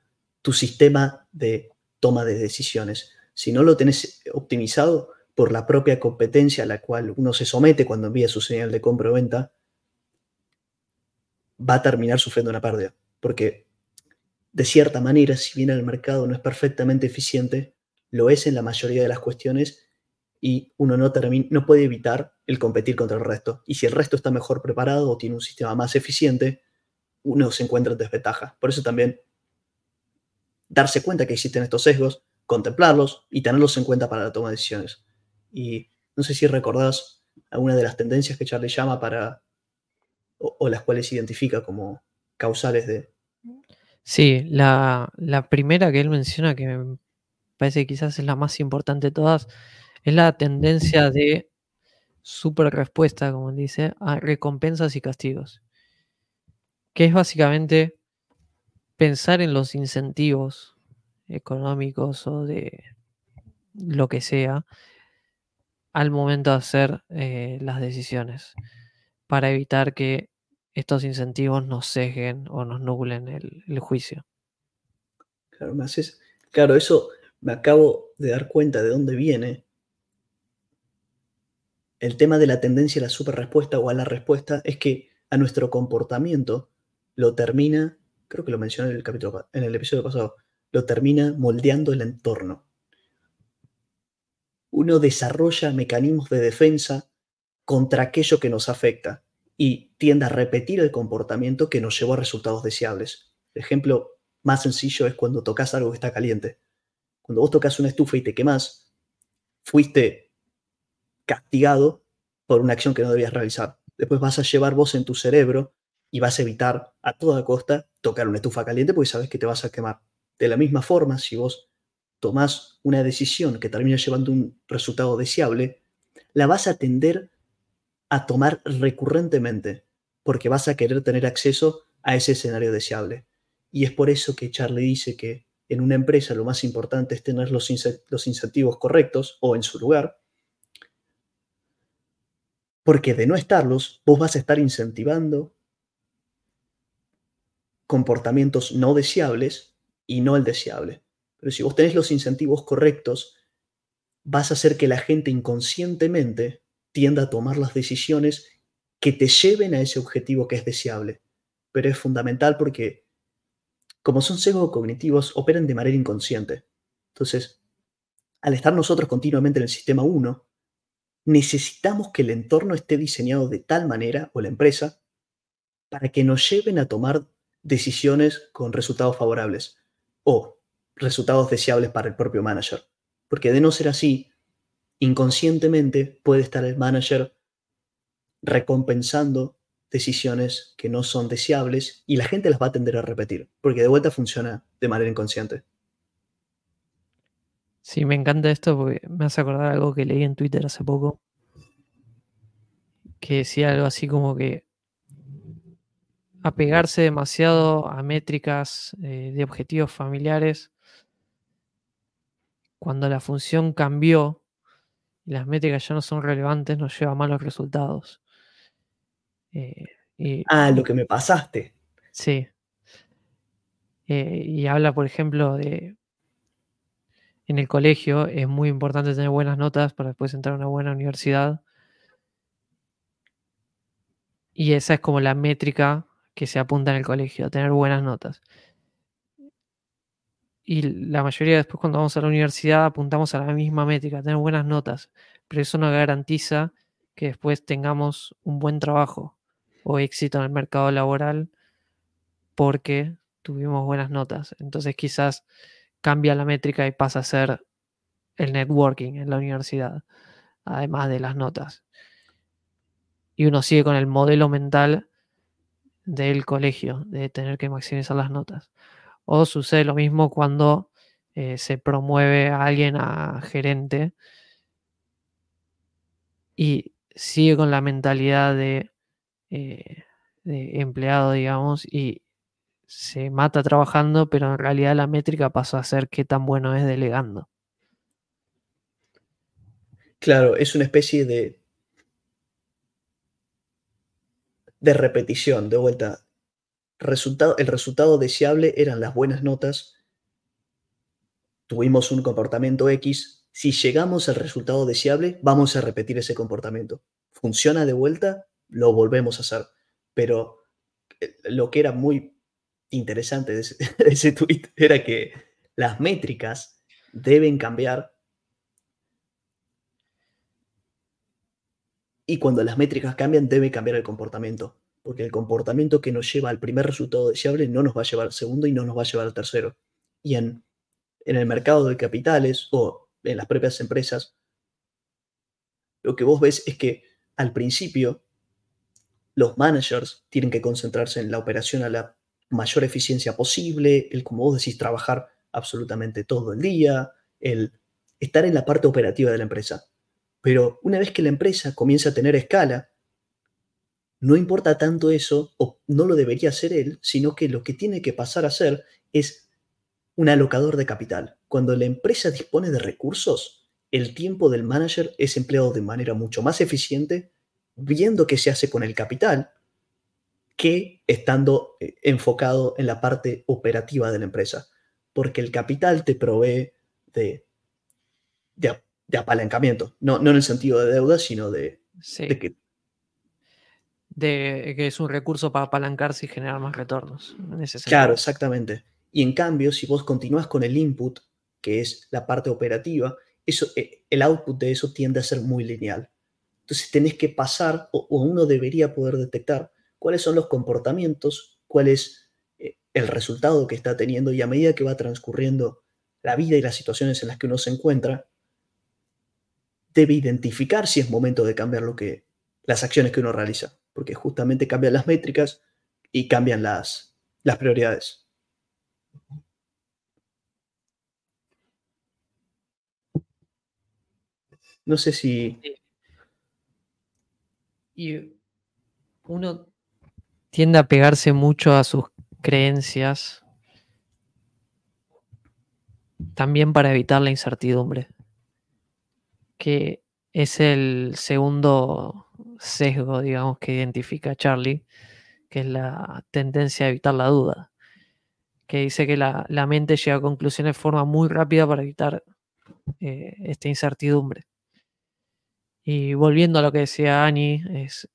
tu sistema de toma de decisiones. Si no lo tenés optimizado por la propia competencia a la cual uno se somete cuando envía su señal de compra o venta, va a terminar sufriendo una pérdida. Porque de cierta manera, si bien el mercado no es perfectamente eficiente, lo es en la mayoría de las cuestiones y uno no, no puede evitar el competir contra el resto. Y si el resto está mejor preparado o tiene un sistema más eficiente, uno se encuentra en desventaja. Por eso también darse cuenta que existen estos sesgos, contemplarlos y tenerlos en cuenta para la toma de decisiones. Y no sé si recordás alguna de las tendencias que Charlie llama para, o las cuales identifica como causales de, Sí, la, primera que él menciona, que me parece que quizás es la más importante de todas, es la tendencia de super respuesta, como él dice, a recompensas y castigos. Que es básicamente pensar en los incentivos económicos o de lo que sea al momento de hacer eh, las decisiones para evitar que estos incentivos nos sesguen o nos nublen el, juicio. Claro, me haces, claro, eso me acabo de dar cuenta de dónde viene. El tema de la tendencia a la superrespuesta o a la respuesta es que a nuestro comportamiento lo termina, creo que lo mencioné en el capítulo, en el episodio pasado, lo termina moldeando el entorno. uno desarrolla mecanismos de defensa contra aquello que nos afecta y tiende a repetir el comportamiento que nos llevó a resultados deseables. El ejemplo más sencillo es cuando tocas algo que está caliente. Cuando vos tocas una estufa y te quemás, fuiste castigado por una acción que no debías realizar. Después vas a llevar vos en tu cerebro y vas a evitar a toda costa tocar una estufa caliente porque sabes que te vas a quemar. De la misma forma, si vos tomás una decisión que termina llevando un resultado deseable, la vas a tender a tomar recurrentemente porque vas a querer tener acceso a ese escenario deseable. Y es por eso que Charlie dice que en una empresa lo más importante es tener los, los incentivos correctos o en su lugar, porque de no estarlos, vos vas a estar incentivando comportamientos no deseables y no el deseable. Pero si vos tenés los incentivos correctos, vas a hacer que la gente inconscientemente tienda a tomar las decisiones que te lleven a ese objetivo que es deseable. Pero es fundamental porque, como son sesgos cognitivos, operan de manera inconsciente. Entonces, al estar nosotros continuamente en el sistema 1, necesitamos que el entorno esté diseñado de tal manera, o la empresa, para que nos lleven a tomar decisiones con resultados favorables o resultados deseables para el propio manager. Porque de no ser así, inconscientemente puede estar el manager recompensando decisiones que no son deseables y la gente las va a tender a repetir, porque de vuelta funciona de manera inconsciente. Sí, me encanta esto porque me hace acordar algo que leí en Twitter hace poco, que decía algo así como que apegarse demasiado a métricas eh, de objetivos familiares cuando la función cambió y las métricas ya no son relevantes, nos lleva a malos resultados. Eh, ah, lo que me pasaste. Sí. Eh, y habla, por ejemplo, de en el colegio es muy importante tener buenas notas para después entrar a una buena universidad. Y esa es como la métrica que se apunta en el colegio, a tener buenas notas. Y la mayoría después cuando vamos a la universidad apuntamos a la misma métrica, a tener buenas notas. Pero eso no garantiza que después tengamos un buen trabajo o éxito en el mercado laboral porque tuvimos buenas notas. Entonces quizás cambia la métrica y pasa a ser el networking en la universidad, además de las notas. Y uno sigue con el modelo mental del colegio, de tener que maximizar las notas. O sucede lo mismo cuando eh, se promueve a alguien a gerente y sigue con la mentalidad de, eh, de, empleado, digamos, y se mata trabajando, pero en realidad la métrica pasó a ser qué tan bueno es delegando. Claro, es una especie de de repetición, de vuelta. Resultado, el resultado deseable eran las buenas notas. Tuvimos un comportamiento X. Si llegamos al resultado deseable, vamos a repetir ese comportamiento. Funciona de vuelta, lo volvemos a hacer. Pero eh, lo que era muy interesante de ese, de ese tweet era que las métricas deben cambiar Y cuando las métricas cambian, debe cambiar el comportamiento, porque el comportamiento que nos lleva al primer resultado deseable no nos va a llevar al segundo y no nos va a llevar al tercero. Y en, el mercado de capitales o en las propias empresas, lo que vos ves es que al principio los managers tienen que concentrarse en la operación a la mayor eficiencia posible, el, como vos decís, trabajar absolutamente todo el día, el estar en la parte operativa de la empresa. Pero una vez que la empresa comienza a tener escala, no importa tanto eso, o no lo debería hacer él, sino que lo que tiene que pasar a ser es un alocador de capital. Cuando la empresa dispone de recursos, el tiempo del manager es empleado de manera mucho más eficiente, viendo qué se hace con el capital, que estando eh, enfocado en la parte operativa de la empresa. Porque el capital te provee de, de, de apalancamiento. No, no en el sentido de deuda, sino de, que... De que es un recurso para apalancarse y generar más retornos. claro, exactamente. Y en cambio, si vos continúas con el input, que es la parte operativa, eso, eh, el output de eso tiende a ser muy lineal. Entonces tenés que pasar, o, uno debería poder detectar cuáles son los comportamientos, cuál es eh, el resultado que está teniendo y a medida que va transcurriendo la vida y las situaciones en las que uno se encuentra, debe identificar si es momento de cambiar lo que, las acciones que uno realiza, porque justamente cambian las métricas y cambian las, las prioridades. No sé si y uno tiende a pegarse mucho a sus creencias también para evitar la incertidumbre, que es el segundo sesgo, digamos, que identifica Charlie, que es la tendencia a evitar la duda, que dice que la, mente llega a conclusiones de forma muy rápida para evitar eh, esta incertidumbre. Y volviendo a lo que decía Ani, es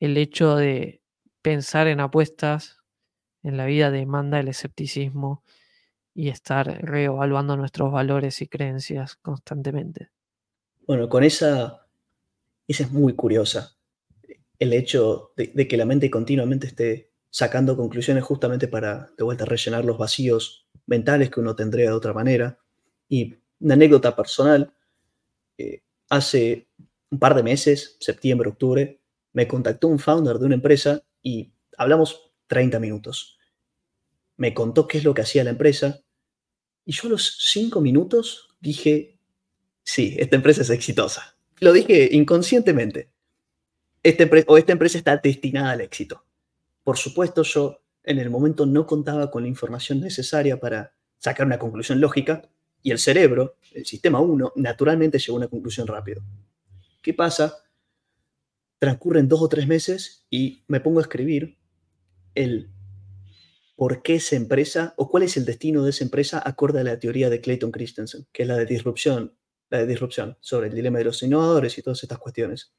el hecho de pensar en apuestas en la vida demanda el escepticismo y estar reevaluando nuestros valores y creencias constantemente. Bueno, con esa, esa es muy curiosa, el hecho de, que la mente continuamente esté sacando conclusiones justamente para de vuelta rellenar los vacíos mentales que uno tendría de otra manera. Y una anécdota personal, eh, hace un par de meses, septiembre, octubre, me contactó un founder de una empresa y hablamos 30 minutos. Me contó qué es lo que hacía la empresa y yo a los 5 minutos dije, sí, esta empresa es exitosa. Lo dije inconscientemente. Este o esta empresa está destinada al éxito. Por supuesto, yo en el momento no contaba con la información necesaria para sacar una conclusión lógica, y el cerebro, el sistema 1, naturalmente llegó a una conclusión rápido. ¿Qué pasa? Transcurren dos o tres meses y me pongo a escribir el por qué esa empresa o cuál es el destino de esa empresa acorde a la teoría de Clayton Christensen, que es la de disrupción, la de disrupción sobre el dilema de los innovadores y todas estas cuestiones.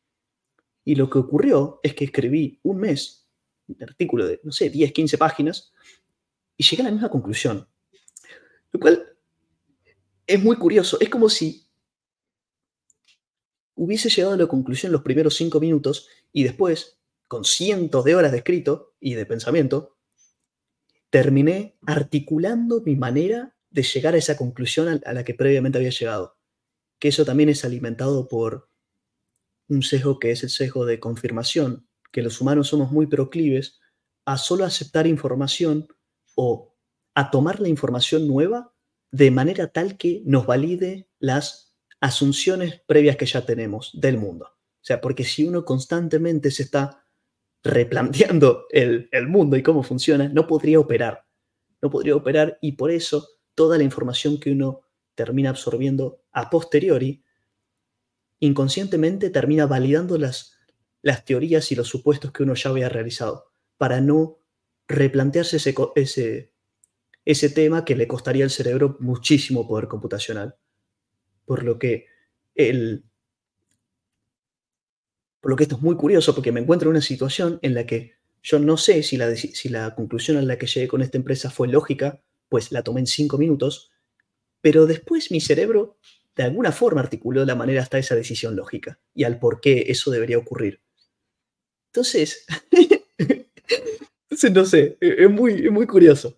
Y lo que ocurrió es que escribí un mes, un artículo de, no sé, 10, 15 páginas, y llegué a la misma conclusión. Lo cual es muy curioso. Es como si hubiese llegado a la conclusión los primeros cinco minutos y después, con cientos de horas de escrito y de pensamiento, terminé articulando mi manera de llegar a esa conclusión a la que previamente había llegado. Que eso también es alimentado por un sesgo que es el sesgo de confirmación, que los humanos somos muy proclives a solo aceptar información o a tomar la información nueva de manera tal que nos valide las asunciones previas que ya tenemos del mundo. O sea, porque si uno constantemente se está replanteando el, mundo y cómo funciona, no podría operar. No podría operar y por eso toda la información que uno termina absorbiendo a posteriori, inconscientemente termina validando las, las teorías y los supuestos que uno ya había realizado, para no replantearse ese, ese, ese tema que le costaría al cerebro muchísimo poder computacional. Por lo que el, por lo que esto es muy curioso porque me encuentro en una situación en la que yo no sé si la, si la conclusión a la que llegué con esta empresa fue lógica, pues la tomé en cinco minutos, pero después mi cerebro de alguna forma articuló la manera hasta esa decisión lógica y al por qué eso debería ocurrir. Entonces, no sé, es muy, es muy curioso.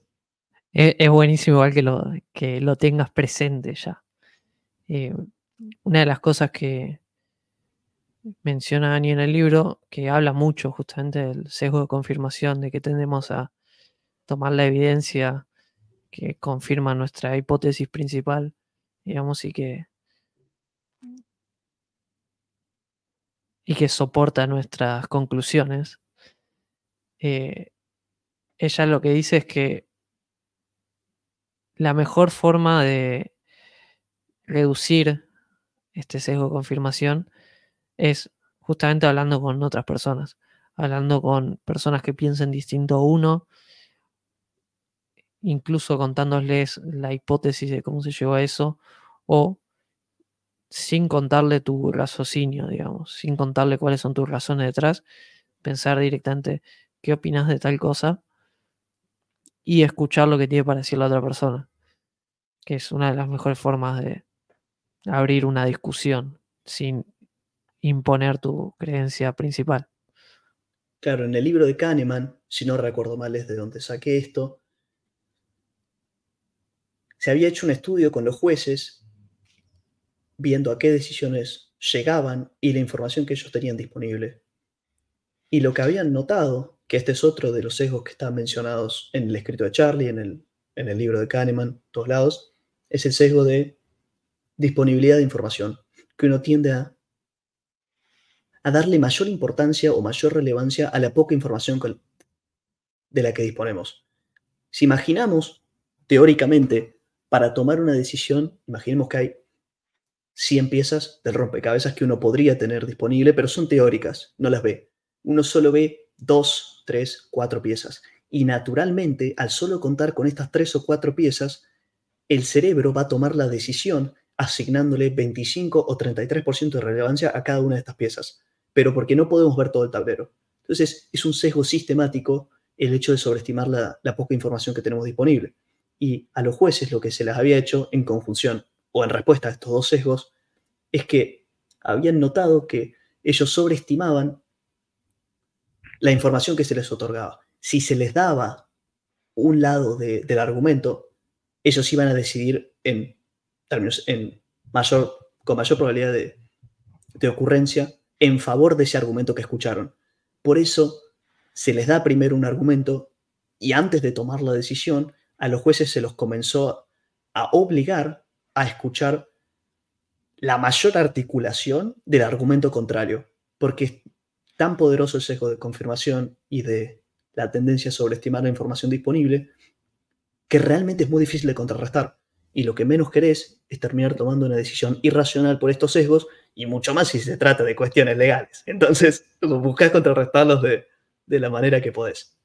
Es, buenísimo igual que lo, que lo tengas presente ya. Eh, una de las cosas que menciona Ani en el libro, que habla mucho justamente del sesgo de confirmación, de que tendemos a tomar la evidencia que confirma nuestra hipótesis principal, digamos, y que y que soporta nuestras conclusiones. Eh, ella lo que dice es que la mejor forma de reducir este sesgo de confirmación es justamente hablando con otras personas, hablando con personas que piensen distinto a uno, incluso contándoles la hipótesis de cómo se llegó a eso, o sin contarle tu raciocinio, digamos, sin contarle cuáles son tus razones detrás, pensar directamente qué opinas de tal cosa y escuchar lo que tiene para decir la otra persona, que es una de las mejores formas de abrir una discusión sin imponer tu creencia principal. Claro, en el libro de Kahneman, si no recuerdo mal es de donde saqué esto, se había hecho un estudio con los jueces viendo a qué decisiones llegaban y la información que ellos tenían disponible. Y lo que habían notado, que este es otro de los sesgos que están mencionados en el escrito de Charlie, en el, en el libro de Kahneman, todos lados, es el sesgo de disponibilidad de información, que uno tiende a, a darle mayor importancia o mayor relevancia a la poca información de la que disponemos. Si imaginamos, teóricamente, para tomar una decisión, imaginemos que hay 100 piezas del rompecabezas que uno podría tener disponible, pero son teóricas, no las ve. Uno solo ve dos, tres, cuatro piezas. Y naturalmente, al solo contar con estas tres o cuatro piezas, el cerebro va a tomar la decisión asignándole 25 o 33% de relevancia a cada una de estas piezas, pero porque no podemos ver todo el tablero. Entonces, es un sesgo sistemático el hecho de sobreestimar la, poca información que tenemos disponible y a los jueces lo que se les había hecho en conjunción o en respuesta a estos dos sesgos es que habían notado que ellos sobreestimaban la información que se les otorgaba. Si se les daba un lado del argumento, ellos iban a decidir en términos, en mayor, con mayor probabilidad de, de ocurrencia en favor de ese argumento que escucharon. Por eso se les da primero un argumento y antes de tomar la decisión a los jueces se los comenzó a obligar a escuchar la mayor articulación del argumento contrario, porque es tan poderoso el sesgo de confirmación y de la tendencia a sobreestimar la información disponible, que realmente es muy difícil de contrarrestar. Y lo que menos querés es terminar tomando una decisión irracional por estos sesgos, y mucho más si se trata de cuestiones legales. Entonces, buscás contrarrestarlos de, de la manera que podés.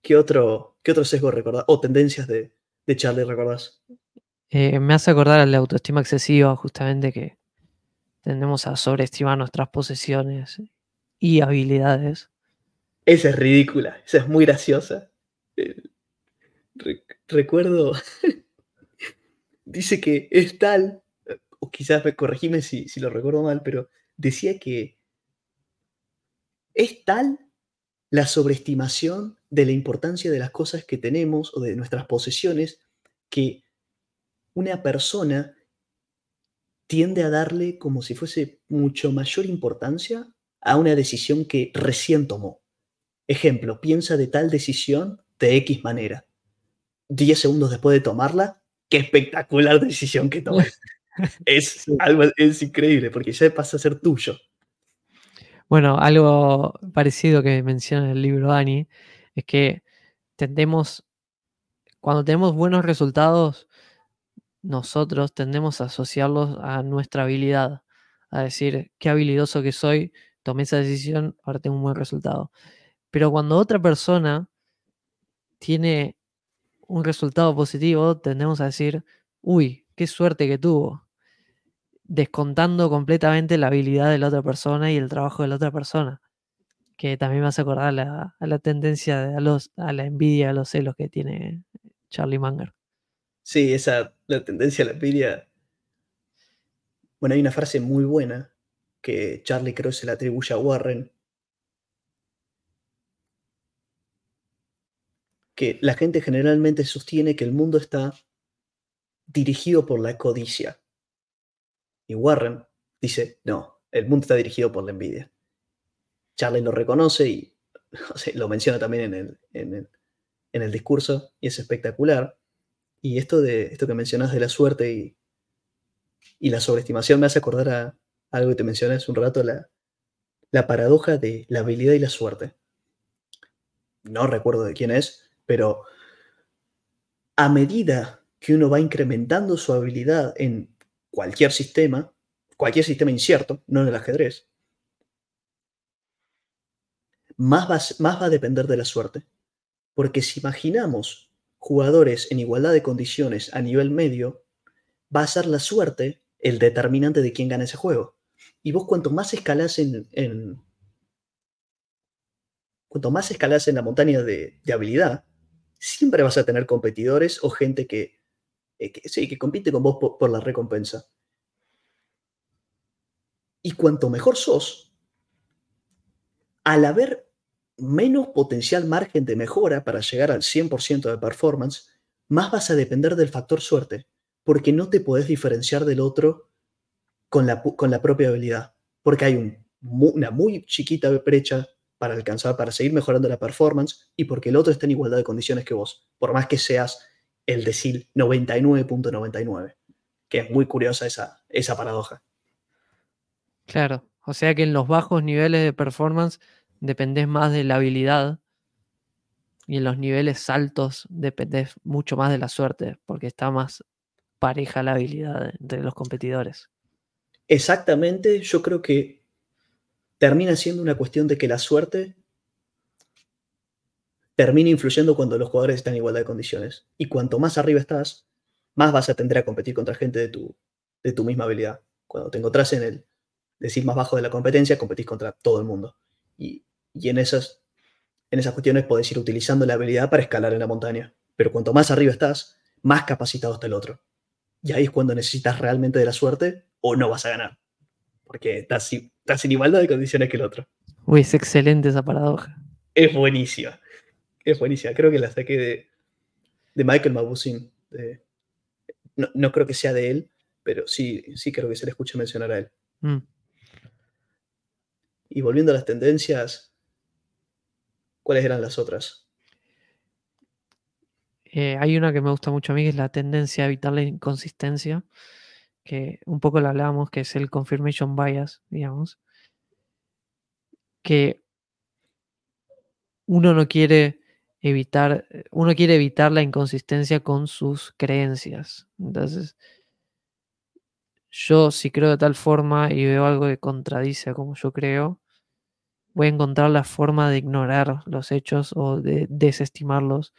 ¿Qué otro, qué otro sesgo recordás? O tendencias de, Charlie recordás? Eh, me hace acordar a la autoestima excesiva, justamente que tendemos a sobreestimar nuestras posesiones y habilidades. Esa es ridícula, esa es muy graciosa. Eh, recuerdo, dice que es tal, o quizás me corregime si, si lo recuerdo mal, pero decía que es tal la sobreestimación de la importancia de las cosas que tenemos o de nuestras posesiones que una persona tiende a darle como si fuese mucho mayor importancia a una decisión que recién tomó. Ejemplo, piensa de tal decisión de X manera. Diez segundos después de tomarla, qué espectacular decisión que tomé. es, algo, es increíble porque ya pasa a ser tuyo. Bueno, algo parecido que menciona en el libro Dani es que tendemos, cuando tenemos buenos resultados, nosotros tendemos a asociarlos a nuestra habilidad, a decir, qué habilidoso que soy, tomé esa decisión, ahora tengo un buen resultado. Pero cuando otra persona tiene un resultado positivo, tendemos a decir, uy, qué suerte que tuvo descontando completamente la habilidad de la otra persona y el trabajo de la otra persona. Que también me hace acordar a la, tendencia, de, a, los, a la envidia, a los celos que tiene Charlie Munger. Sí, esa, la tendencia a la envidia. Bueno, hay una frase muy buena que Charlie creo se la atribuye a Warren. Que la gente generalmente sostiene que el mundo está dirigido por la codicia y Warren dice, no, el mundo está dirigido por la envidia. Charlie lo reconoce y lo menciona también en el, en, el, discurso y es espectacular. Y esto, de, esto que mencionas de la suerte y, y la sobreestimación me hace acordar a algo que te mencioné hace un rato, la, la paradoja de la habilidad y la suerte. No recuerdo de quién es, pero a medida que uno va incrementando su habilidad en cualquier sistema, cualquier sistema incierto, no en el ajedrez, más va, más va a depender de la suerte. Porque si imaginamos jugadores en igualdad de condiciones a nivel medio, va a ser la suerte el determinante de quién gana ese juego. Y vos cuanto más escalás en, cuanto más escalás en la montaña de habilidad, siempre vas a tener competidores o gente que eh, que, sí, que compite con vos por, la recompensa. Y cuanto mejor sos, al haber menos potencial margen de mejora para llegar al 100% de performance, más vas a depender del factor suerte, porque no te podés diferenciar del otro con la, con la propia habilidad, porque hay un, una muy chiquita brecha para alcanzar, para seguir mejorando la performance y porque el otro está en igualdad de condiciones que vos, por más que seas el decil 99.99, que es muy curiosa esa, esa paradoja. Claro, o sea que en los bajos niveles de performance dependés más de la habilidad y en los niveles altos dependés mucho más de la suerte, porque está más pareja la habilidad entre los competidores. Exactamente, yo creo que termina siendo una cuestión de que la suerte termina influyendo cuando los jugadores están en igualdad de condiciones. Y cuanto más arriba estás, más vas a tender a competir contra gente de tu, de tu misma habilidad. Cuando te encontrás en el decir más bajo de la competencia, competís contra todo el mundo. Y, y en, esas, en esas cuestiones podés ir utilizando la habilidad para escalar en la montaña. Pero cuanto más arriba estás, más capacitado está el otro. Y ahí es cuando necesitas realmente de la suerte o no vas a ganar. Porque estás, estás en igualdad de condiciones que el otro. Uy, es excelente esa paradoja. Es buenísima. Es buenísima. Creo que la saqué de, de Michael Mabusin. no, no, creo que sea de él, pero sí, sí creo que se le escucha mencionar a él. Mm. Y volviendo a las tendencias, ¿cuáles eran las otras? Eh, hay una que me gusta mucho a mí, que es la tendencia a evitar la inconsistencia, que un poco la hablábamos, que es el confirmation bias, digamos, que uno no quiere evitar, uno quiere evitar la inconsistencia con sus creencias. Entonces, yo si creo de tal forma y veo algo que contradice a como yo creo, voy a encontrar la forma de ignorar los hechos o de desestimarlos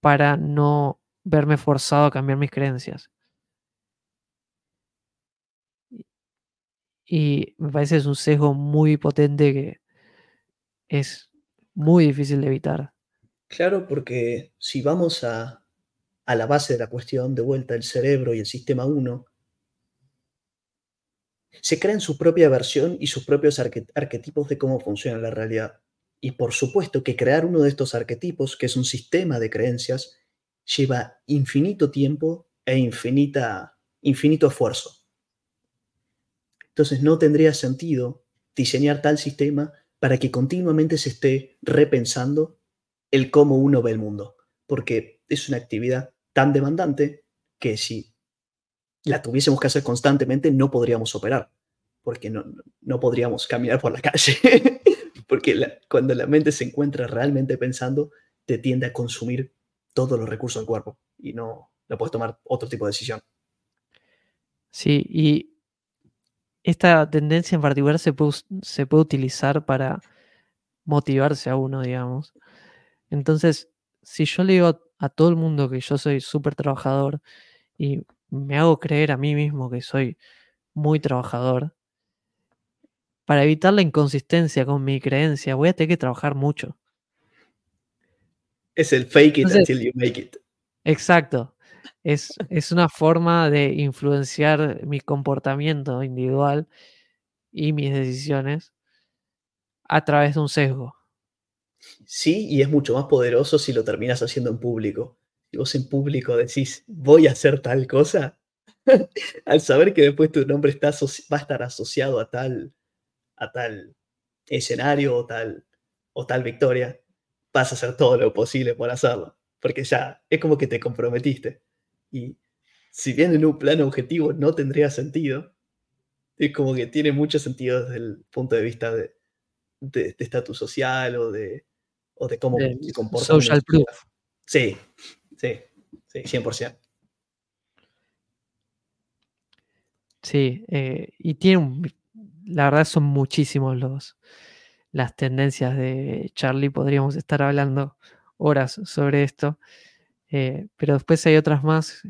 para no verme forzado a cambiar mis creencias. Y me parece que es un sesgo muy potente que es muy difícil de evitar. Claro, porque si vamos a, a la base de la cuestión, de vuelta el cerebro y el sistema 1, se crean su propia versión y sus propios arquetipos de cómo funciona la realidad. Y por supuesto que crear uno de estos arquetipos, que es un sistema de creencias, lleva infinito tiempo e infinita, infinito esfuerzo. Entonces no tendría sentido diseñar tal sistema para que continuamente se esté repensando el cómo uno ve el mundo, porque es una actividad tan demandante que si la tuviésemos que hacer constantemente, no podríamos operar, porque no, no podríamos caminar por la calle, porque cuando la mente se encuentra realmente pensando, te tiende a consumir todos los recursos del cuerpo y no, no puedes tomar otro tipo de decisión. Sí, y esta tendencia en particular se puede, se puede utilizar para motivarse a uno, digamos. Entonces, si yo le digo a todo el mundo que yo soy súper trabajador y me hago creer a mí mismo que soy muy trabajador, para evitar la inconsistencia con mi creencia, voy a tener que trabajar mucho. Es el fake it until you make it. Exacto. Es, es, una forma de influenciar mi comportamiento individual y mis decisiones a través de un sesgo. Sí, y es mucho más poderoso si lo terminas haciendo en público y vos en público decís, voy a hacer tal cosa, al saber que después tu nombre está va a estar asociado a tal, a tal escenario o tal, o tal victoria, vas a hacer todo lo posible por hacerlo, porque ya es como que te comprometiste. Y si bien en un plano objetivo no tendría sentido, es como que tiene mucho sentido desde el punto de vista de estatus social o de, o de cómo se comporta. Social proof. Sí, Sí, sí, 100%. Sí, eh, y tiene la verdad son muchísimos los las tendencias de Charlie, podríamos estar hablando horas sobre esto, eh, pero después hay otras más,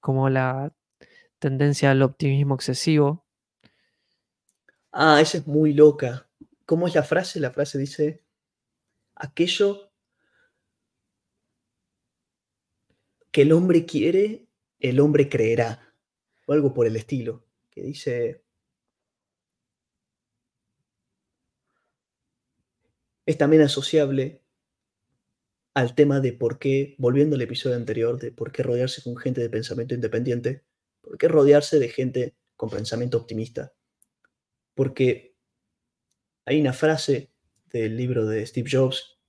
como la tendencia al optimismo excesivo. Ah, esa es muy loca. ¿Cómo es la frase? La frase dice, aquello que el hombre quiere, el hombre creerá, o algo por el estilo, que dice, es también asociable al tema de por qué, volviendo al episodio anterior, de por qué rodearse con gente de pensamiento independiente, por qué rodearse de gente con pensamiento optimista. Porque hay una frase del libro de Steve Jobs,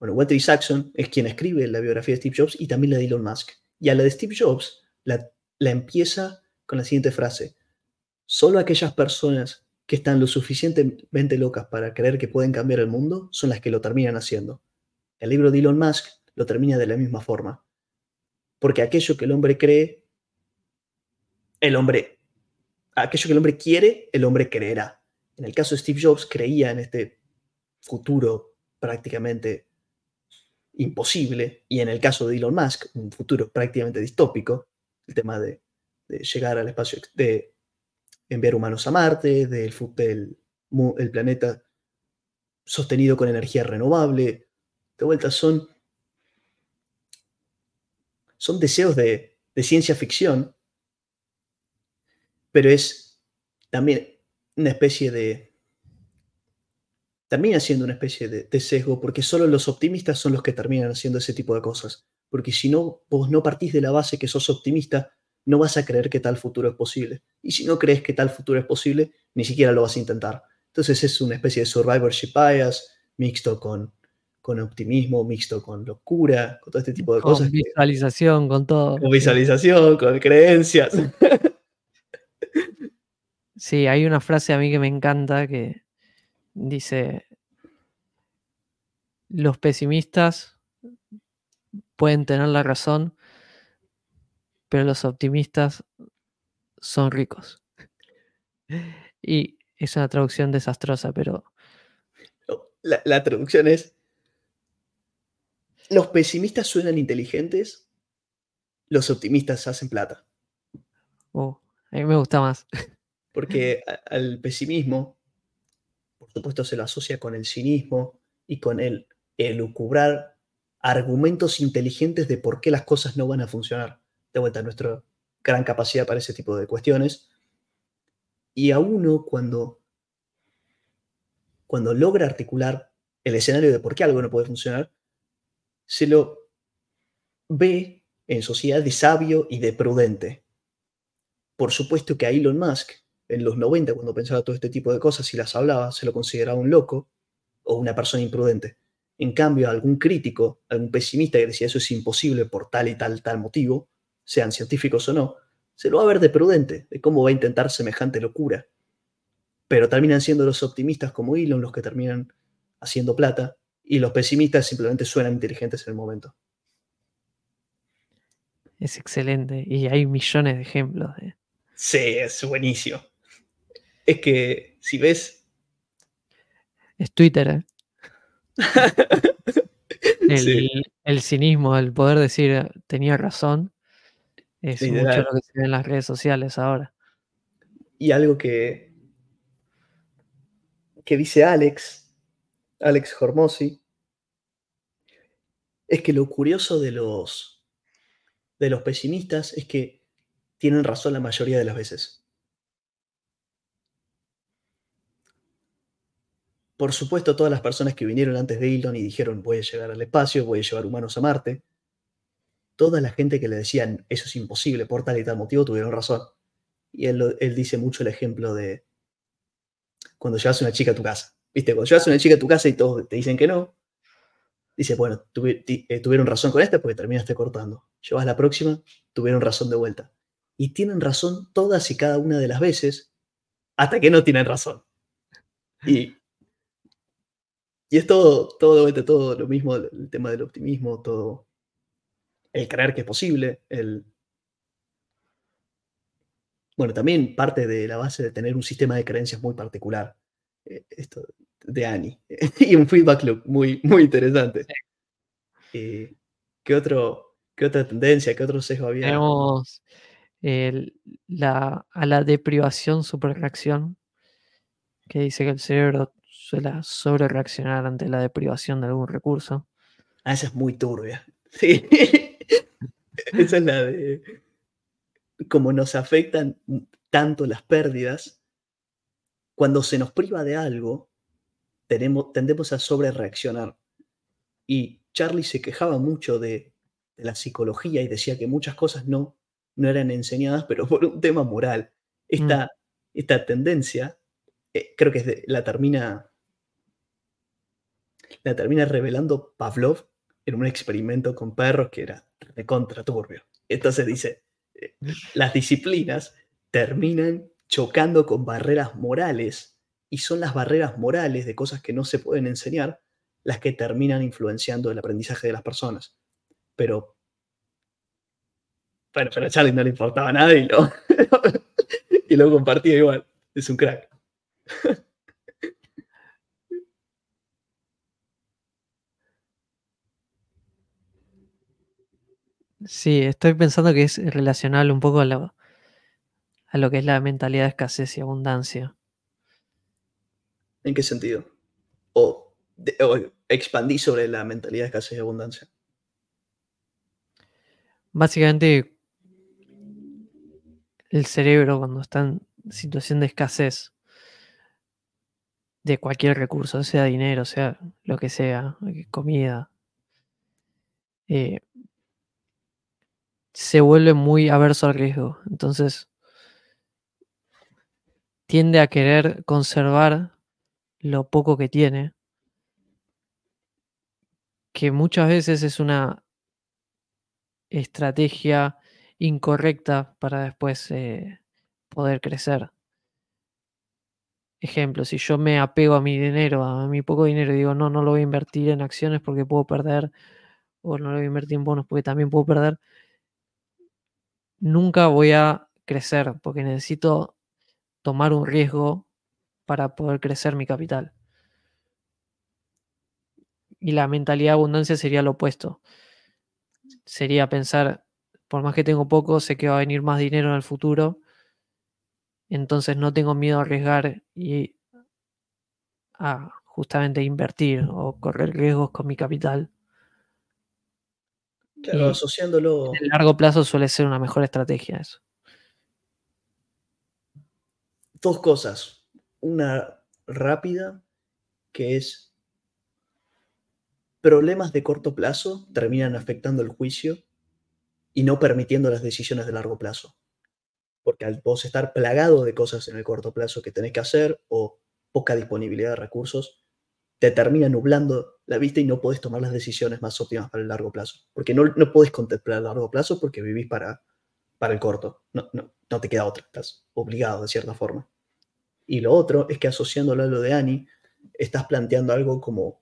bueno, Wendy Saxon es quien escribe la biografía de Steve Jobs y también la de Elon Musk. Y a la de Steve Jobs la, la empieza con la siguiente frase, solo aquellas personas que están lo suficientemente locas para creer que pueden cambiar el mundo son las que lo terminan haciendo. El libro de Elon Musk lo termina de la misma forma. Porque aquello que el hombre cree, el hombre, aquello que el hombre quiere, el hombre creerá. En el caso de Steve Jobs, creía en este futuro prácticamente imposible, y en el caso de Elon Musk, un futuro prácticamente distópico, el tema de, llegar al espacio, de enviar humanos a Marte, del, del el planeta sostenido con energía renovable. De vuelta, son, son deseos de, ciencia ficción, pero es también una especie de... Termina siendo una especie de, de, sesgo, porque solo los optimistas son los que terminan haciendo ese tipo de cosas. Porque si no, vos no partís de la base que sos optimista, no vas a creer que tal futuro es posible. Y si no crees que tal futuro es posible, ni siquiera lo vas a intentar. Entonces es una especie de survivorship bias mixto con, con optimismo, mixto con locura, con todo este tipo de con cosas. Visualización, con todo. Con visualización, con creencias. Sí, hay una frase a mí que me encanta que dice, los pesimistas pueden tener la razón, pero los optimistas son ricos. Y es una traducción desastrosa, pero... La, la traducción es, los pesimistas suenan inteligentes, los optimistas hacen plata. Oh, a mí me gusta más. Porque al pesimismo, por supuesto, se lo asocia con el cinismo y con el elucubrar argumentos inteligentes de por qué las cosas no van a funcionar de vuelta a nuestra gran capacidad para ese tipo de cuestiones. Y a uno cuando, cuando logra articular el escenario de por qué algo no puede funcionar, se lo ve en sociedad de sabio y de prudente. Por supuesto que a Elon Musk, en los 90, cuando pensaba todo este tipo de cosas y las hablaba, se lo consideraba un loco o una persona imprudente. En cambio, algún crítico, algún pesimista que decía eso es imposible por tal y tal, tal motivo, sean científicos o no, se lo va a ver de prudente, de cómo va a intentar semejante locura. Pero terminan siendo los optimistas como Elon los que terminan haciendo plata y los pesimistas simplemente suenan inteligentes en el momento. Es excelente y hay millones de ejemplos. De... Sí, es buenísimo. Es que si ves... Es Twitter, ¿eh? el, sí. el, cinismo, el poder decir tenía razón, es sí, mucho lo que se ve en las redes sociales ahora. Y algo que, que dice Alex, Alex Hormosi, es que lo curioso de los, de los pesimistas es que tienen razón la mayoría de las veces. Por supuesto, todas las personas que vinieron antes de Elon y dijeron voy a llegar al espacio, voy a llevar humanos a Marte, toda la gente que le decían eso es imposible por tal y tal motivo tuvieron razón. Y él, él dice mucho el ejemplo de cuando llevas una chica a tu casa. ¿Viste? Cuando llevas una chica a tu casa y todos te dicen que no, dice, bueno, tuvi, eh, tuvieron razón con esta porque terminaste cortando. Llevas la próxima, tuvieron razón de vuelta. Y tienen razón todas y cada una de las veces hasta que no tienen razón. Y, y es todo, todo todo lo mismo, el tema del optimismo, todo el creer que es posible, el... Bueno, también parte de la base de tener un sistema de creencias muy particular. Eh, esto de Annie. y un feedback loop muy, muy interesante. Eh, ¿qué, otro, ¿Qué otra tendencia, qué otro sesgo había? Tenemos el, la, a la deprivación superreacción, que dice que el cerebro suele sobre reaccionar ante la deprivación de algún recurso. Ah, esa es muy turbia. Sí. Esa es la de como nos afectan tanto las pérdidas, cuando se nos priva de algo, tenemos, tendemos a sobre reaccionar. Y Charlie se quejaba mucho de, la psicología y decía que muchas cosas no, no eran enseñadas, pero por un tema moral. Esta, mm. esta tendencia, eh, creo que la termina la termina revelando Pavlov en un experimento con perros que era de contraturbio. Entonces dice, eh, las disciplinas terminan chocando con barreras morales y son las barreras morales de cosas que no se pueden enseñar las que terminan influenciando el aprendizaje de las personas. Pero, bueno, pero a Charlie no le importaba nada y lo, y lo compartía igual. Es un crack. Sí, estoy pensando que es relacionable un poco a lo, a lo que es la mentalidad de escasez y abundancia. ¿En qué sentido? O, expandí sobre la mentalidad de escasez y abundancia. Básicamente, el cerebro cuando está en situación de escasez de cualquier recurso, sea dinero, sea lo que sea, comida, eh, se vuelve muy averso al riesgo. Entonces, tiende a querer conservar lo poco que tiene, que muchas veces es una estrategia incorrecta para después eh, poder crecer. Ejemplo, si yo me apego a mi dinero, a mi poco dinero, y digo, no, no lo voy a invertir en acciones porque puedo perder, o no lo voy a invertir en bonos porque también puedo perder, nunca voy a crecer porque necesito tomar un riesgo para poder crecer mi capital. Y la mentalidad de abundancia sería lo opuesto. Sería pensar, por más que tengo poco, sé que va a venir más dinero en el futuro. Entonces no tengo miedo a arriesgar y a justamente invertir o correr riesgos con mi capital. Claro, asociándolo. En el largo plazo suele ser una mejor estrategia eso. Dos cosas. Una rápida, que es problemas de corto plazo terminan afectando el juicio y no permitiendo las decisiones de largo plazo. Porque al vos estar plagado de cosas en el corto plazo que tenés que hacer o poca disponibilidad de recursos, te termina nublando la vista y no podés tomar las decisiones más óptimas para el largo plazo. Porque no, no podés contemplar el largo plazo porque vivís para, para el corto. No, no, no te queda otra, estás obligado de cierta forma. Y lo otro es que asociándolo a lo de Annie, estás planteando algo como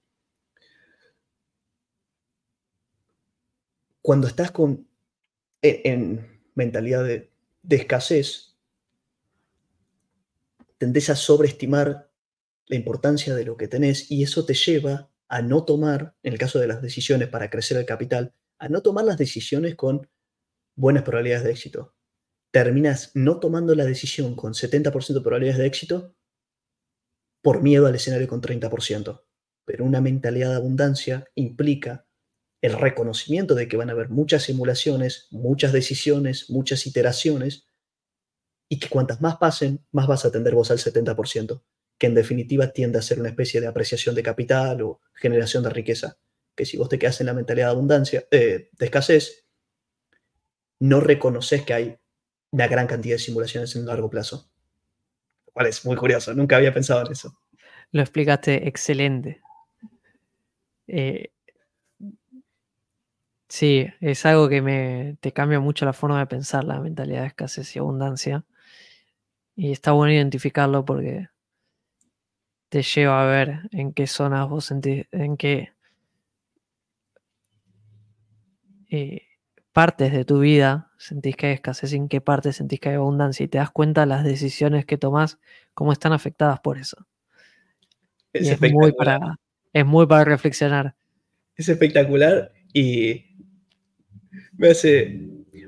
cuando estás con, en, mentalidad de, de escasez, tendés a sobreestimar la importancia de lo que tenés y eso te lleva a no tomar, en el caso de las decisiones para crecer el capital, a no tomar las decisiones con buenas probabilidades de éxito. Terminas no tomando la decisión con 70% de probabilidades de éxito por miedo al escenario con 30%. Pero una mentalidad de abundancia implica el reconocimiento de que van a haber muchas simulaciones, muchas decisiones, muchas iteraciones, y que cuantas más pasen, más vas a atender vos al 70% que en definitiva tiende a ser una especie de apreciación de capital o generación de riqueza. Que si vos te quedas en la mentalidad de abundancia, eh, de escasez, no reconoces que hay una gran cantidad de simulaciones en largo plazo. Cual es muy curioso, nunca había pensado en eso. Lo explicaste excelente. Eh, sí, es algo que me, te cambia mucho la forma de pensar, la mentalidad de escasez y abundancia. Y está bueno identificarlo porque te lleva a ver en qué zonas vos sentís, en qué eh, partes de tu vida sentís que hay escasez, en qué partes sentís que hay abundancia y te das cuenta las decisiones que tomás, cómo están afectadas por eso. Es, muy para, es muy para reflexionar. Es espectacular y me hace,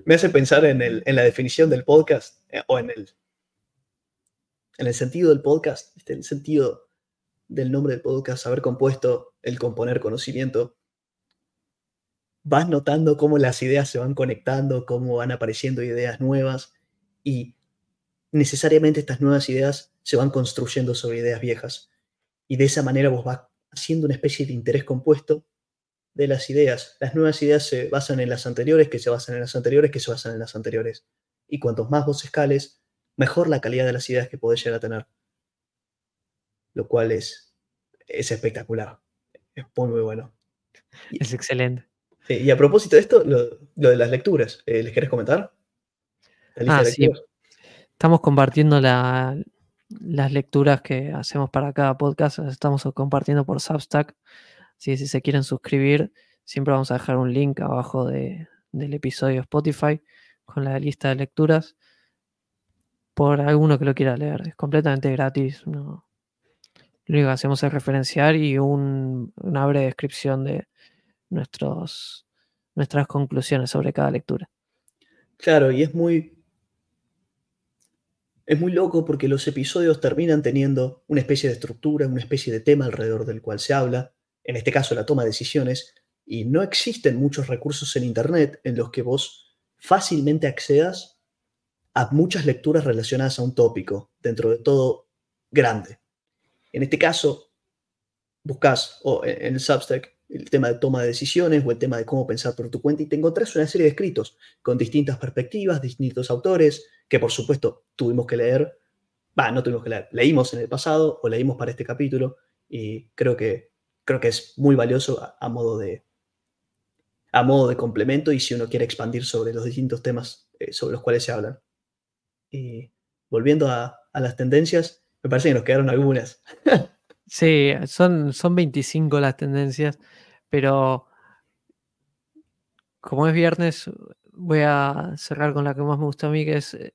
me hace pensar en, el, en la definición del podcast eh, o en el, en el sentido del podcast, el sentido del nombre del podcast, haber compuesto el componer conocimiento, vas notando cómo las ideas se van conectando, cómo van apareciendo ideas nuevas y necesariamente estas nuevas ideas se van construyendo sobre ideas viejas. Y de esa manera vos vas haciendo una especie de interés compuesto de las ideas. Las nuevas ideas se basan en las anteriores, que se basan en las anteriores, que se basan en las anteriores. Y cuantos más vos escales, mejor la calidad de las ideas que podés llegar a tener. Lo cual es, es espectacular. Es muy, muy bueno. Es excelente. Y a propósito de esto, lo, de las lecturas, eh, ¿les querés comentar? ah, sí. Estamos compartiendo las lecturas que hacemos para cada podcast. Las estamos compartiendo por Substack. si se quieren suscribir, siempre vamos a dejar un link abajo del episodio Spotify con la lista de lecturas por alguno que lo quiera leer. Es completamente gratis. No. Lo único que hacemos es referenciar y una breve descripción de nuestros, nuestras conclusiones sobre cada lectura. Claro, y es muy. Es muy loco porque los episodios terminan teniendo una especie de estructura, una especie de tema alrededor del cual se habla, en este caso la toma de decisiones, y no existen muchos recursos en Internet en los que vos fácilmente accedas a muchas lecturas relacionadas a un tópico, dentro de todo grande. En este caso, buscas o en el Substack el tema de toma de decisiones o el tema de cómo pensar por tu cuenta y te encontrás una serie de escritos con distintas perspectivas, distintos autores, que por supuesto tuvimos que leer, va, no tuvimos que leer, leímos en el pasado o leímos para este capítulo y creo que, creo que es muy valioso a modo de, a modo de complemento y si uno quiere expandir sobre los distintos temas eh, sobre los cuales se hablan. Y volviendo a, las tendencias, me parece que nos quedaron algunas. sí, son, son 25 las tendencias, pero como es viernes, voy a cerrar con la que más me gusta a mí, que es eh,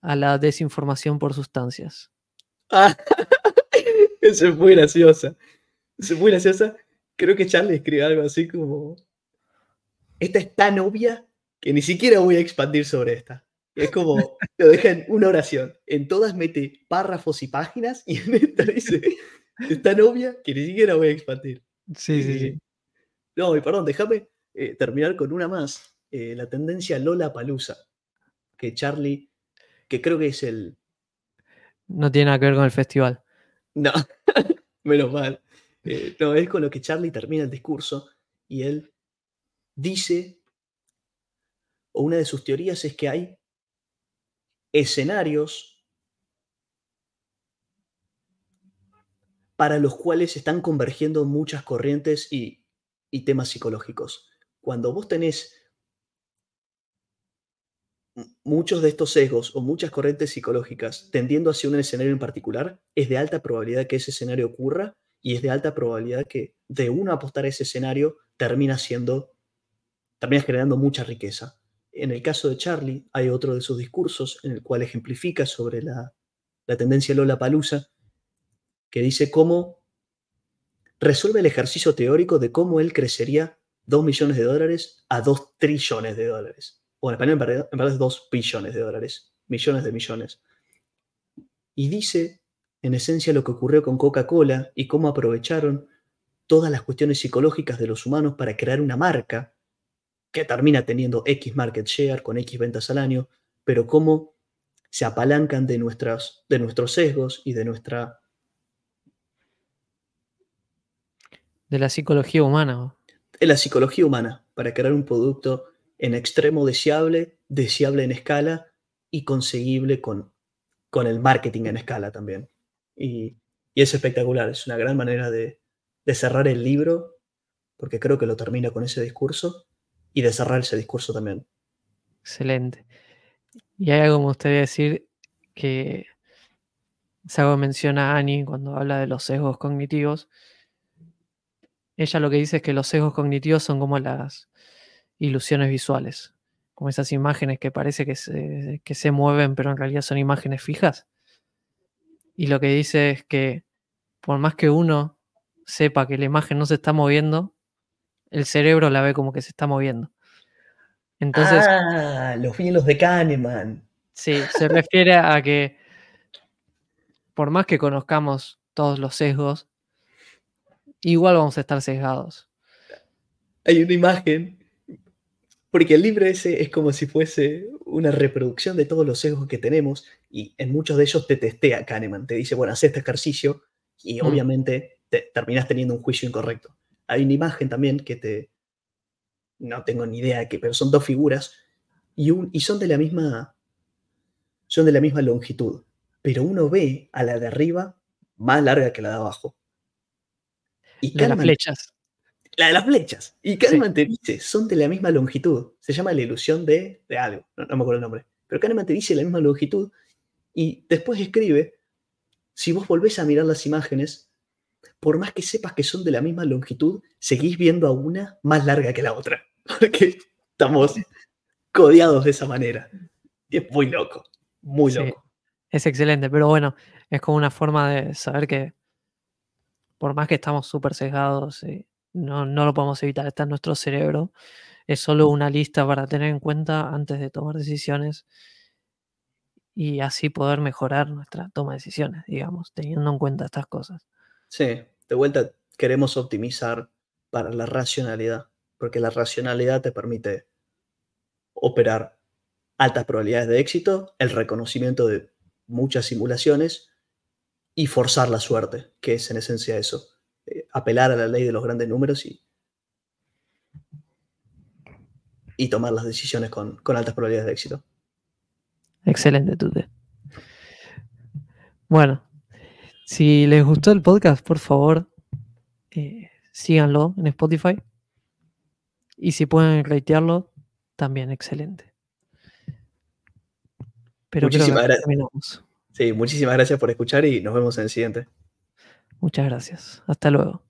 a la desinformación por sustancias. Ah, eso es muy graciosa. Eso es muy graciosa. Creo que Charlie escribe algo así como, esta es tan obvia que ni siquiera voy a expandir sobre esta. Es como, lo deja en una oración. En todas mete párrafos y páginas y en esta dice, es tan obvia que ni siquiera voy a expandir. Sí, sí, sí. No, y perdón, déjame eh, terminar con una más. Eh, la tendencia Lola Palusa. Que Charlie, que creo que es el. No tiene nada que ver con el festival. No, menos mal. Eh, no, es con lo que Charlie termina el discurso y él dice, o una de sus teorías es que hay escenarios para los cuales están convergiendo muchas corrientes y, temas psicológicos. Cuando vos tenés muchos de estos sesgos o muchas corrientes psicológicas tendiendo hacia un escenario en particular, es de alta probabilidad que ese escenario ocurra y es de alta probabilidad que de uno apostar a ese escenario termina siendo, termina generando mucha riqueza. En el caso de Charlie, hay otro de sus discursos en el cual ejemplifica sobre la, tendencia Lola Palusa, que dice cómo resuelve el ejercicio teórico de cómo él crecería 2 millones de dólares a 2 trillones de dólares. O en español, en verdad, es 2 billones de dólares, millones de millones. Y dice, en esencia, lo que ocurrió con Coca-Cola y cómo aprovecharon todas las cuestiones psicológicas de los humanos para crear una marca que termina teniendo X market share con X ventas al año, pero cómo se apalancan de, nuestras, de nuestros sesgos y de nuestra... De la psicología humana. De la psicología humana, para crear un producto en extremo deseable, deseable en escala y conseguible con, con el marketing en escala también. Y, es espectacular, es una gran manera de, de cerrar el libro, porque creo que lo termina con ese discurso y de cerrar ese discurso también. Excelente. Y hay algo que me gustaría decir que que menciona Annie cuando habla de los sesgos cognitivos. Ella lo que dice es que los sesgos cognitivos son como las ilusiones visuales, como esas imágenes que parece que se, que se mueven, pero en realidad son imágenes fijas. Y lo que dice es que por más que uno sepa que la imagen no se está moviendo, el cerebro la ve como que se está moviendo. Entonces, ah, los filos de Kahneman. Sí, se refiere a que por más que conozcamos todos los sesgos, igual vamos a estar sesgados. Hay una imagen Porque el libro ese es como si fuese una reproducción de todos los sesgos que tenemos y en muchos de ellos te testea Kahneman. Te dice, bueno, haz este ejercicio y Mm. obviamente te, terminas teniendo un juicio incorrecto. Hay una imagen también que te... No tengo ni idea de qué, pero son dos figuras y, un, y son de la misma... Son de la misma longitud. Pero uno ve a la de arriba más larga que la de abajo. Y De las flechas. la de las flechas. Y Kahneman te dice, son de la misma longitud. Se llama la ilusión de, de algo, no, no me acuerdo el nombre. Pero Kahneman te dice la misma longitud y después escribe, si vos volvés a mirar las imágenes, por más que sepas que son de la misma longitud, seguís viendo a una más larga que la otra. Porque estamos codeados de esa manera. Y es muy loco, muy Sí. loco. Es excelente, pero bueno, es como una forma de saber que por más que estamos súper sesgados, eh, no, no lo podemos evitar, está en nuestro cerebro. Es solo una lista para tener en cuenta antes de tomar decisiones y así poder mejorar nuestra toma de decisiones, digamos, teniendo en cuenta estas cosas. Sí, de vuelta queremos optimizar para la racionalidad, porque la racionalidad te permite operar altas probabilidades de éxito, el reconocimiento de muchas simulaciones y forzar la suerte, que es en esencia eso, eh, apelar a la ley de los grandes números y, y tomar las decisiones con, con altas probabilidades de éxito. Excelente, Tute. Bueno, si les gustó el podcast, por favor, eh, síganlo en Spotify. Y si pueden ratearlo, también excelente. Pero creo que Muchísimas gracias. terminamos. Sí, muchísimas gracias por escuchar y nos vemos en el siguiente. Muchas gracias. Hasta luego.